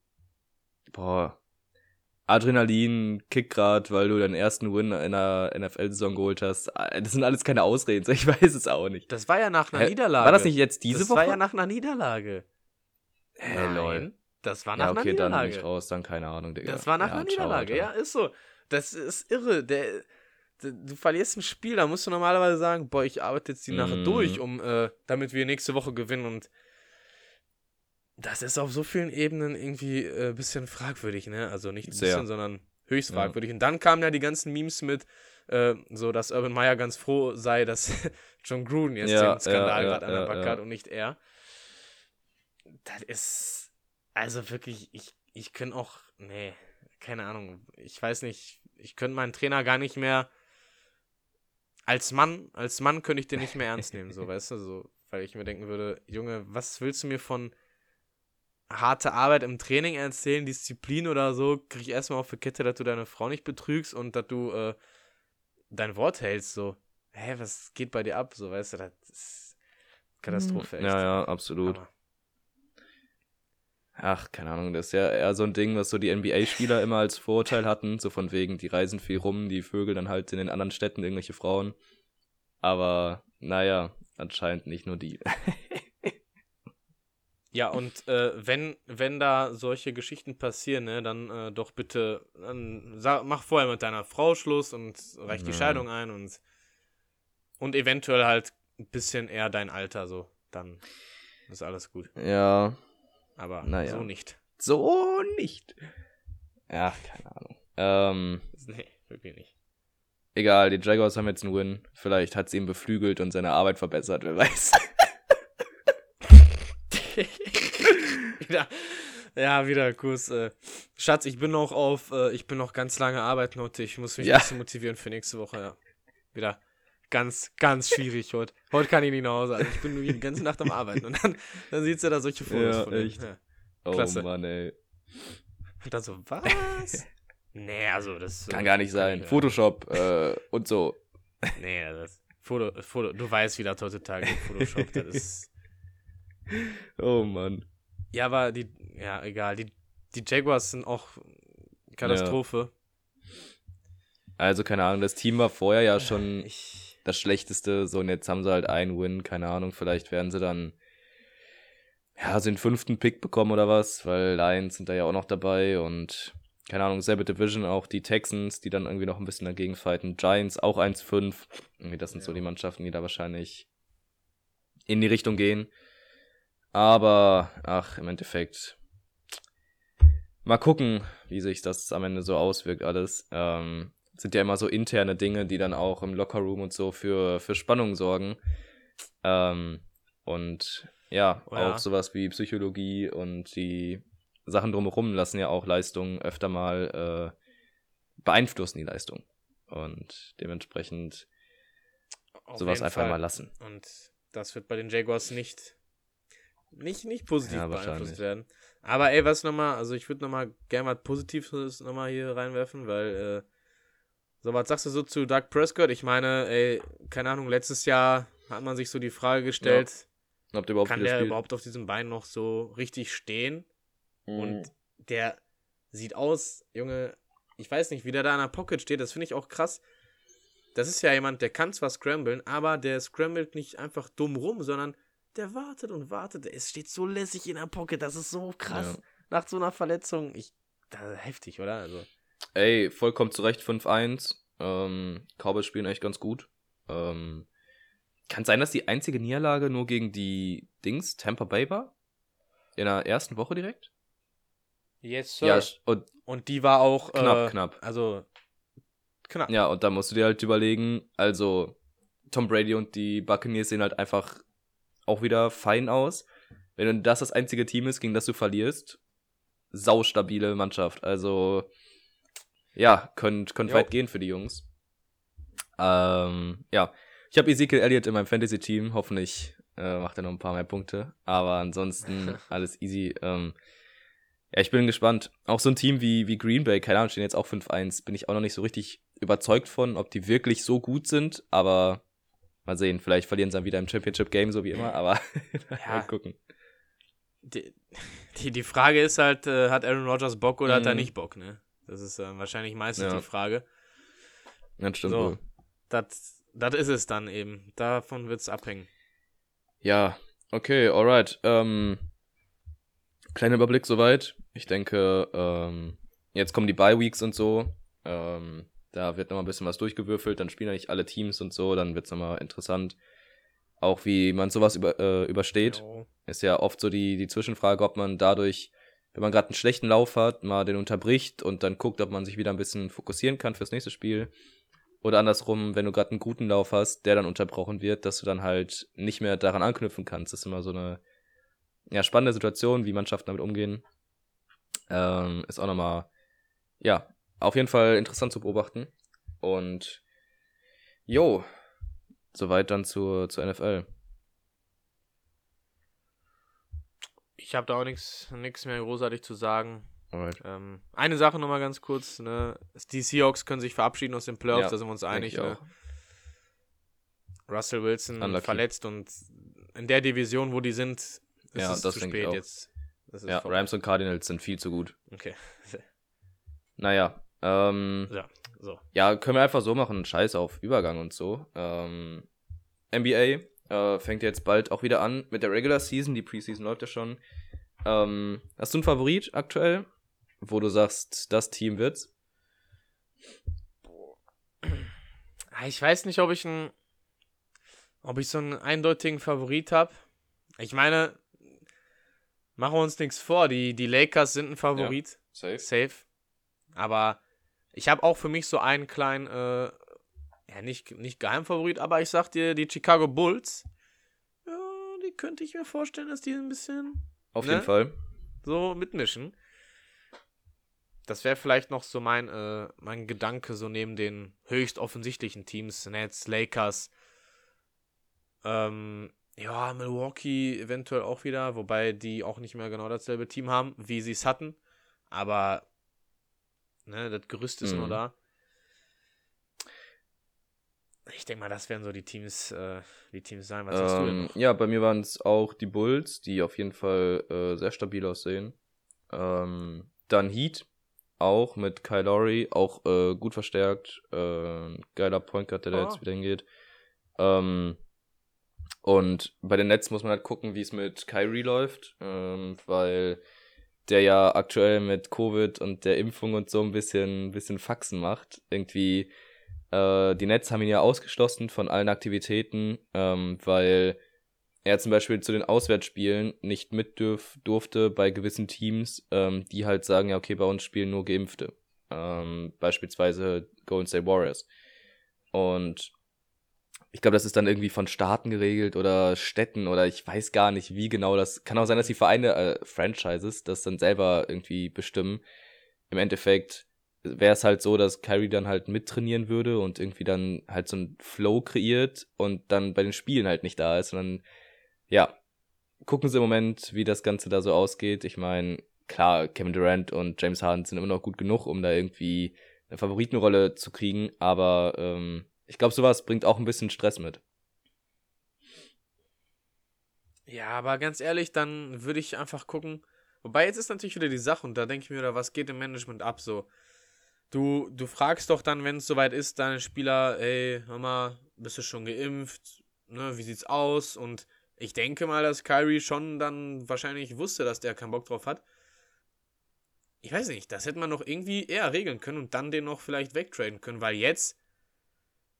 Speaker 2: boah, Adrenalin, Kick grad, weil du deinen ersten Win in der NFL-Saison geholt hast. Äh, Das sind alles keine Ausreden, ich weiß es auch nicht.
Speaker 1: Das war ja nach einer? Niederlage.
Speaker 2: War das nicht jetzt diese
Speaker 1: das
Speaker 2: Woche?
Speaker 1: war ja nach einer Niederlage.
Speaker 2: Hä, lol.
Speaker 1: Nein, das war nach
Speaker 2: Ja,
Speaker 1: einer
Speaker 2: okay, dann bin
Speaker 1: Niederlage.
Speaker 2: ich raus, dann keine Ahnung, Digga.
Speaker 1: Das war nach
Speaker 2: ja,
Speaker 1: einer
Speaker 2: ciao,
Speaker 1: Niederlage,
Speaker 2: Alter.
Speaker 1: ja, ist so. Das ist irre. Der, der, du verlierst ein Spiel, da musst du normalerweise sagen, boah, ich arbeite jetzt die Nacht
Speaker 2: Mhm.
Speaker 1: durch, um, äh, damit wir nächste Woche gewinnen und das ist auf so vielen Ebenen irgendwie ein äh, bisschen fragwürdig, ne? Also nicht ein
Speaker 2: Sehr.
Speaker 1: bisschen, sondern höchst
Speaker 2: Ja.
Speaker 1: fragwürdig. Und dann kamen ja die ganzen Memes mit, äh, so dass Urban Meyer ganz froh sei, dass John Gruden jetzt
Speaker 2: Ja,
Speaker 1: den Skandal
Speaker 2: ja,
Speaker 1: gerade an der
Speaker 2: ja, ja.
Speaker 1: hat und nicht er. Das ist, also wirklich, ich, ich könnte auch, nee, keine Ahnung, ich weiß nicht, ich könnte meinen Trainer gar nicht mehr, als Mann, als Mann könnte ich den nicht mehr ernst nehmen, so, weißt du, so, weil ich mir denken würde, Junge, was willst du mir von harte Arbeit im Training erzählen, Disziplin oder so, krieg ich erstmal auf die Kette, dass du deine Frau nicht betrügst und dass du äh, dein Wort hältst, so, hä, was geht bei dir ab? So, weißt du, das ist Katastrophe, echt.
Speaker 2: Ja, ja, absolut.
Speaker 1: Hammer.
Speaker 2: Ach, keine Ahnung, das ist ja eher so ein Ding, was so die NBA-Spieler immer als Vorurteil hatten, so von wegen, die reisen viel rum, die Vögel dann halt in den anderen Städten irgendwelche Frauen. Aber, naja, anscheinend nicht nur die.
Speaker 1: Ja, und äh, wenn, wenn da solche Geschichten passieren, ne, dann äh, doch bitte, dann sag, mach vorher mit deiner Frau Schluss und reich die
Speaker 2: Ja.
Speaker 1: Scheidung ein und, und eventuell halt ein bisschen eher dein Alter, so. Dann ist alles gut.
Speaker 2: ja,
Speaker 1: Aber
Speaker 2: Naja.
Speaker 1: so nicht.
Speaker 2: so nicht. Ja, keine Ahnung. Ähm,
Speaker 1: Nee, wirklich nicht.
Speaker 2: egal, die Jaguars haben jetzt einen Win. Vielleicht hat sie ihn beflügelt und seine Arbeit verbessert, wer weiß.
Speaker 1: wieder, ja, wieder Kurs. Äh, Schatz, ich bin noch auf, äh, ich bin noch ganz lange arbeiten heute. Ich muss mich
Speaker 2: Ja.
Speaker 1: ein bisschen motivieren für nächste Woche, ja. Wieder ganz, ganz schwierig heute. Heute kann ich nicht nach Hause. Also ich bin nur die ganze Nacht am Arbeiten. Und dann, dann sieht sie da solche Fotos
Speaker 2: Ja,
Speaker 1: von ihm.
Speaker 2: echt.
Speaker 1: Ja.
Speaker 2: Oh
Speaker 1: Klasse.
Speaker 2: Mann, ey.
Speaker 1: Und dann so, was? nee, also das
Speaker 2: Kann gar nicht sein.
Speaker 1: Ja.
Speaker 2: Photoshop äh, und so.
Speaker 1: Nee, das Foto, Foto, du weißt, wie das heutzutage Photoshop, das ist.
Speaker 2: Oh Mann.
Speaker 1: Ja, aber die, ja, egal. Die, die Jaguars sind auch Katastrophe.
Speaker 2: Also, keine Ahnung, das Team war vorher ja schon
Speaker 1: Ich,
Speaker 2: das Schlechteste. So, und jetzt haben sie halt einen Win. Keine Ahnung, vielleicht werden sie dann ja, so den fünften Pick bekommen oder was, weil Lions sind da ja auch noch dabei und keine Ahnung, selbe Division, auch die Texans, die dann irgendwie noch ein bisschen dagegen fighten. Giants auch 1-5. Irgendwie, das sind so
Speaker 1: Ja.
Speaker 2: die Mannschaften, die da wahrscheinlich in die Richtung gehen. Aber, ach, im Endeffekt. Mal gucken, wie sich das am Ende so auswirkt, alles. Ähm, sind ja immer so interne Dinge, die dann auch im Lockerroom und so für, für Spannung sorgen. Ähm, und ja,
Speaker 1: Oh ja.
Speaker 2: auch sowas wie Psychologie und die Sachen drumherum lassen ja auch Leistungen öfter mal äh, beeinflussen die Leistung. Und dementsprechend
Speaker 1: auf
Speaker 2: sowas einfach
Speaker 1: Fall.
Speaker 2: mal lassen.
Speaker 1: Und das wird bei den Jaguars nicht, nicht, nicht positiv
Speaker 2: Ja,
Speaker 1: beeinflusst werden. Aber ey, was nochmal, also ich würde nochmal gerne mal Positives nochmal hier reinwerfen, weil, äh, so was sagst du so zu Doug Prescott? Ich meine, ey, keine Ahnung, letztes Jahr hat man sich so die Frage gestellt,
Speaker 2: überhaupt
Speaker 1: kann der überhaupt auf diesem Bein noch so richtig stehen?
Speaker 2: Mhm.
Speaker 1: Und der sieht aus, Junge, ich weiß nicht, wie der da in der Pocket steht, das finde ich auch krass. Das ist ja jemand, der kann zwar scramblen, aber der scrambelt nicht einfach dumm rum, sondern der wartet und wartet. Es steht so lässig in der Pocket, das ist so krass.
Speaker 2: Ja.
Speaker 1: Nach so einer Verletzung. Ich, das ist heftig, oder? Also,
Speaker 2: Ey, vollkommen zurecht 5-1. Ähm, Cowboys spielen echt ganz gut. Ähm, kann sein, dass die einzige Niederlage nur gegen die Dings Tampa Bay war? In der ersten Woche direkt?
Speaker 1: yes,
Speaker 2: Ja, und,
Speaker 1: Und die war auch
Speaker 2: Knapp,
Speaker 1: äh,
Speaker 2: knapp.
Speaker 1: Also, knapp.
Speaker 2: ja, und da musst du dir halt überlegen, also Tom Brady und die Buccaneers sehen halt einfach auch wieder fein aus. Wenn das das einzige Team ist, gegen das du verlierst, saustabile Mannschaft. Also, ja, könnt, könnt weit gehen für die Jungs. Ähm, ja, ich habe Ezekiel Elliott in meinem Fantasy-Team. Hoffentlich äh, macht er noch ein paar mehr Punkte. Aber ansonsten alles easy. Ähm, ja, ich bin gespannt. Auch so ein Team wie, wie Green Bay, keine Ahnung, stehen jetzt auch 5-1. Bin ich auch noch nicht so richtig überzeugt von, ob die wirklich so gut sind. Aber mal sehen, vielleicht verlieren sie dann wieder im Championship-Game, so wie immer. Aber mal gucken.
Speaker 1: Die, die, die Frage ist halt, äh, hat Aaron Rodgers Bock oder hat er
Speaker 2: Mhm.
Speaker 1: nicht Bock, ne? Das ist äh, wahrscheinlich meistens
Speaker 2: Ja.
Speaker 1: die Frage.
Speaker 2: Das stimmt
Speaker 1: So. Das, ist es dann eben. Davon wird es abhängen.
Speaker 2: Ja, okay, alright. Ähm, kleiner Überblick soweit. Ich denke, ähm, jetzt kommen die Bye-Weeks und so. Ähm, da wird nochmal ein bisschen was durchgewürfelt, dann spielen eigentlich alle Teams und so, dann wird's nochmal interessant. Auch wie man sowas über, äh, übersteht.
Speaker 1: Jo.
Speaker 2: Ist ja oft so die, die Zwischenfrage, ob man dadurch, wenn man gerade einen schlechten Lauf hat, mal den unterbricht und dann guckt, ob man sich wieder ein bisschen fokussieren kann fürs nächste Spiel. Oder andersrum, wenn du gerade einen guten Lauf hast, der dann unterbrochen wird, dass du dann halt nicht mehr daran anknüpfen kannst. Das ist immer so eine ja, spannende Situation, wie Mannschaften damit umgehen. Ähm, ist auch nochmal, ja, auf jeden Fall interessant zu beobachten. Und jo, soweit dann zur, zur NFL.
Speaker 1: Ich habe da auch nichts mehr großartig zu sagen. Ähm, eine Sache nochmal ganz kurz, ne? Die Seahawks können sich verabschieden aus den Playoffs,
Speaker 2: Ja,
Speaker 1: da sind wir uns einig. Ne? Russell Wilson
Speaker 2: Unlucky.
Speaker 1: verletzt und in der Division, wo die sind, ist
Speaker 2: Ja,
Speaker 1: es
Speaker 2: das
Speaker 1: zu spät jetzt.
Speaker 2: Ja,
Speaker 1: vorbei.
Speaker 2: Rams und Cardinals sind viel zu gut.
Speaker 1: Okay.
Speaker 2: Naja, ähm,
Speaker 1: Ja, so.
Speaker 2: ja, können wir einfach so machen. Scheiß auf Übergang und so. Ähm, NBA äh, fängt jetzt bald auch wieder an mit der Regular Season. Die Preseason läuft ja schon. Ähm, hast du einen Favorit aktuell, wo du sagst, das Team wird's?
Speaker 1: Ah, Ich weiß nicht, ob ich ein, ob ich so einen eindeutigen Favorit habe. Ich meine, machen wir uns nichts vor. Die, die Lakers sind ein Favorit.
Speaker 2: Safe.
Speaker 1: Safe. Aber ich habe auch für mich so einen kleinen, äh, ja, nicht, nicht Geheimfavorit, aber ich sag dir, die Chicago Bulls, ja, die könnte ich mir vorstellen, dass die ein bisschen
Speaker 2: Auf
Speaker 1: Ne?
Speaker 2: jeden Fall.
Speaker 1: so mitmischen. Das wäre vielleicht noch so mein, äh, mein Gedanke, so neben den höchst offensichtlichen Teams, Nets, Lakers, ähm, ja, Milwaukee eventuell auch wieder, wobei die auch nicht mehr genau dasselbe Team haben, wie sie es hatten. Aber, ne, das Gerüst ist
Speaker 2: Mhm.
Speaker 1: nur da. Ich denke mal, das werden so die Teams, äh, die Teams sein. Was sagst du denn
Speaker 2: Ähm,
Speaker 1: noch?
Speaker 2: ja, bei mir waren es auch die Bulls, die auf jeden Fall äh, sehr stabil aussehen. Ähm, dann Heat, auch mit Kyle Lowry, auch äh, gut verstärkt. Äh, geiler Point Guard, der da
Speaker 1: Ah.
Speaker 2: jetzt wieder hingeht. Ähm, und bei den Nets muss man halt gucken, wie es mit Kyrie läuft, ähm, weil der ja aktuell mit Covid und der Impfung und so ein bisschen, bisschen Faxen macht. Irgendwie, äh, die Nets haben ihn ja ausgeschlossen von allen Aktivitäten, ähm, weil er zum Beispiel zu den Auswärtsspielen nicht mit dürf, durfte bei gewissen Teams, ähm, die halt sagen, ja, okay, bei uns spielen nur Geimpfte. Ähm, beispielsweise Golden State Warriors. Und ich glaube, das ist dann irgendwie von Staaten geregelt oder Städten oder ich weiß gar nicht, wie genau das. Kann auch sein, dass die Vereine, äh, Franchises, das dann selber irgendwie bestimmen. Im Endeffekt wäre es halt so, dass Kyrie dann halt mittrainieren würde und irgendwie dann halt so ein Flow kreiert und dann bei den Spielen halt nicht da ist. Und dann, ja, gucken sie im Moment, wie das Ganze da so ausgeht. Ich meine, klar, Kevin Durant und James Harden sind immer noch gut genug, um da irgendwie eine Favoritenrolle zu kriegen, aber ähm, ich glaube, sowas bringt auch ein bisschen Stress mit.
Speaker 1: Ja, aber ganz ehrlich, dann würde ich einfach gucken. Wobei jetzt ist natürlich wieder die Sache und da denke ich mir wieder, was geht im Management ab so? Du, du fragst doch dann, wenn es soweit ist, deine Spieler, ey, hör mal, bist du schon geimpft? Ne, wie sieht's aus? Und ich denke mal, dass Kyrie schon dann wahrscheinlich wusste, dass der keinen Bock drauf hat. Ich weiß nicht, das hätte man noch irgendwie eher regeln können und dann den noch vielleicht wegtraden können, weil jetzt,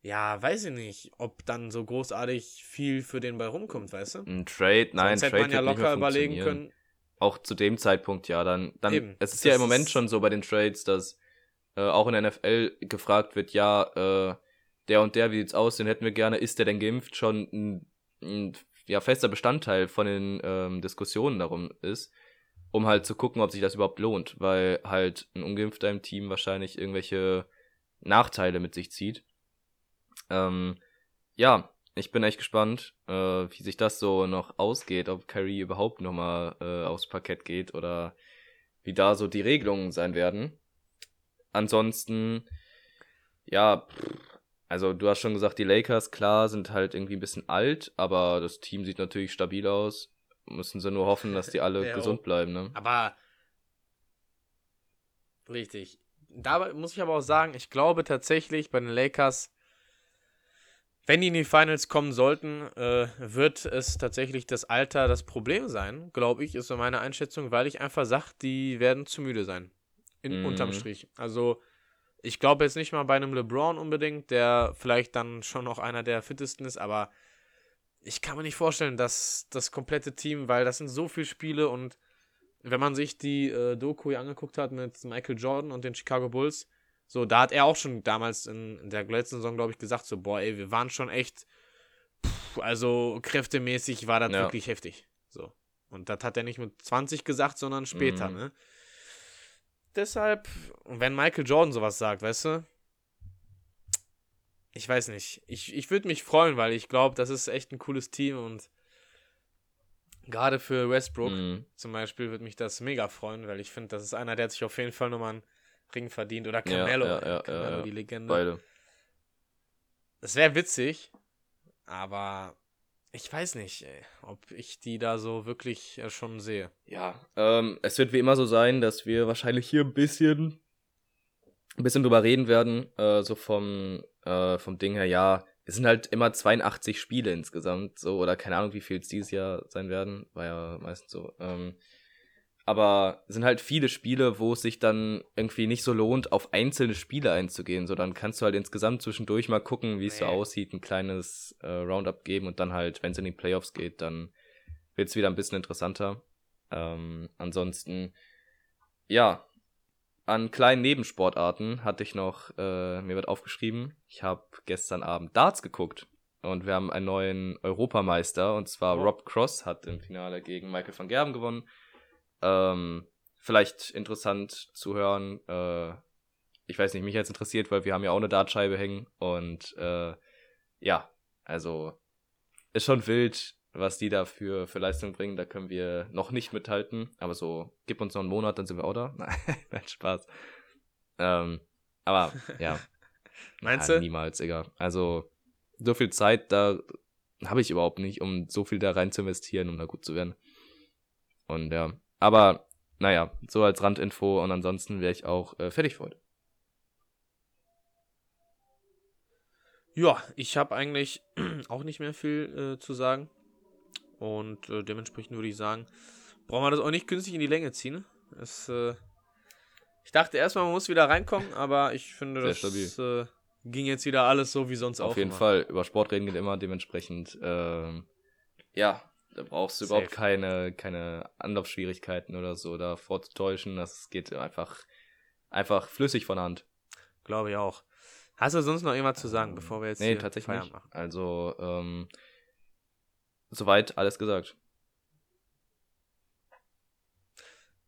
Speaker 1: ja, weiß ich nicht, ob dann so großartig viel für den bei rumkommt, weißt du?
Speaker 2: Ein Trade, nein,
Speaker 1: Sonst hätte
Speaker 2: Trade
Speaker 1: man ja locker überlegen können.
Speaker 2: Auch zu dem Zeitpunkt, ja, dann, dann,
Speaker 1: Eben.
Speaker 2: es ist ja im Moment schon so bei den Trades, dass äh, auch in der NFL gefragt wird, ja, äh, der und der, wie sieht's aus, den hätten wir gerne, ist der denn geimpft, schon ein, ein ja, fester Bestandteil von den ähm, Diskussionen darum ist, um halt zu gucken, ob sich das überhaupt lohnt, weil halt ein Ungeimpfter im Team wahrscheinlich irgendwelche Nachteile mit sich zieht. Ähm, ja, ich bin echt gespannt, äh, wie sich das so noch ausgeht, ob Kyrie überhaupt nochmal äh, aufs Parkett geht oder wie da so die Regelungen sein werden. Ansonsten, ja, also du hast schon gesagt, die Lakers, klar, sind halt irgendwie ein bisschen alt, aber das Team sieht natürlich stabil aus. Müssen sie nur hoffen, dass die alle
Speaker 1: Ja,
Speaker 2: gesund
Speaker 1: auch.
Speaker 2: bleiben, ne?
Speaker 1: Aber richtig. Dabei muss ich aber auch sagen, ich glaube tatsächlich bei den Lakers, wenn die in die Finals kommen sollten, äh, wird es tatsächlich das Alter das Problem sein, glaube ich, ist so meine Einschätzung, weil ich einfach sage, die werden zu müde sein. In,
Speaker 2: Mhm.
Speaker 1: Unterm Strich. Also, ich glaube jetzt nicht mal bei einem LeBron unbedingt, der vielleicht dann schon noch einer der fittesten ist, aber ich kann mir nicht vorstellen, dass das komplette Team, weil das sind so viele Spiele und wenn man sich die äh, Doku hier angeguckt hat mit Michael Jordan und den Chicago Bulls, so, da hat er auch schon damals in, in der letzten Saison, glaube ich, gesagt, so, boah, ey, wir waren schon echt, pff, also kräftemäßig war das
Speaker 2: Ja.
Speaker 1: wirklich heftig. So. Und das hat er nicht mit 20 gesagt, sondern später,
Speaker 2: Mhm.
Speaker 1: ne? Deshalb, wenn Michael Jordan sowas sagt, weißt du, ich weiß nicht. Ich, ich würde mich freuen, weil ich glaube, das ist echt ein cooles Team und Gerade für Westbrook
Speaker 2: Mhm.
Speaker 1: zum Beispiel würde mich das mega freuen, weil ich finde, das ist einer, der hat sich auf jeden Fall nochmal einen Ring verdient. Oder Carmelo,
Speaker 2: ja, ja,
Speaker 1: Carmelo
Speaker 2: ja, ja.
Speaker 1: die Legende.
Speaker 2: Beide.
Speaker 1: Das wäre witzig, aber ich weiß nicht, ey, ob ich die da so wirklich äh, schon sehe.
Speaker 2: Ja, ähm, es wird wie immer so sein, dass wir wahrscheinlich hier ein bisschen, ein bisschen drüber reden werden, äh, so vom, äh, vom Ding her, ja, es sind halt immer 82 Spiele insgesamt, so, oder keine Ahnung, wie viel es dieses Jahr sein werden, war ja meistens so, ähm, aber es sind halt viele Spiele, wo es sich dann irgendwie nicht so lohnt, auf einzelne Spiele einzugehen, so, dann kannst du halt insgesamt zwischendurch mal gucken, wie es so
Speaker 1: Nee.
Speaker 2: aussieht, ein kleines äh, Roundup geben und dann halt, wenn es in die Playoffs geht, dann wird es wieder ein bisschen interessanter. Ähm, ansonsten, ja, an kleinen Nebensportarten hatte ich noch, äh, mir wird aufgeschrieben, ich habe gestern Abend Darts geguckt und wir haben einen neuen Europameister und zwar
Speaker 1: Oh.
Speaker 2: Rob Cross hat im Finale gegen Michael van Gerben gewonnen. Ähm, vielleicht interessant zu hören, äh, ich weiß nicht, mich jetzt interessiert, weil wir haben ja auch eine Dartscheibe hängen und äh, ja, also ist schon wild, was die da für, für Leistung bringen. Da können wir noch nicht mithalten. Aber so, gib uns noch einen Monat, dann sind wir auch da. Nein, Spaß. Ähm, aber ja.
Speaker 1: Meinst
Speaker 2: ja,
Speaker 1: du?
Speaker 2: Niemals, egal. Also, so viel Zeit da habe ich überhaupt nicht, um so viel da rein zu investieren, um da gut zu werden. Und ja, aber naja, so als Randinfo und ansonsten wäre ich auch äh, fertig für heute.
Speaker 1: Ja, ich habe eigentlich auch nicht mehr viel äh, zu sagen. Und äh, dementsprechend würde ich sagen, brauchen wir das auch nicht künstlich in die Länge ziehen. Es, äh, ich dachte erstmal, man muss wieder reinkommen, aber ich finde,
Speaker 2: Sehr
Speaker 1: das äh, ging jetzt wieder alles so wie sonst auch.
Speaker 2: Auf jeden
Speaker 1: immer.
Speaker 2: Fall, über Sport reden geht immer, dementsprechend, ähm, ja, da brauchst du
Speaker 1: Safe.
Speaker 2: überhaupt keine, keine Anlaufschwierigkeiten oder so da vorzutäuschen. Das geht einfach, einfach flüssig von der Hand.
Speaker 1: Glaube ich auch. Hast du sonst noch irgendwas zu sagen, bevor wir jetzt
Speaker 2: Nee, tatsächlich nicht.
Speaker 1: machen?
Speaker 2: Also, ähm, soweit alles gesagt.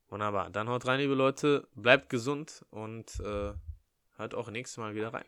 Speaker 1: Wunderbar. Dann haut rein, liebe Leute. Bleibt gesund und äh, hört auch nächstes Mal wieder rein.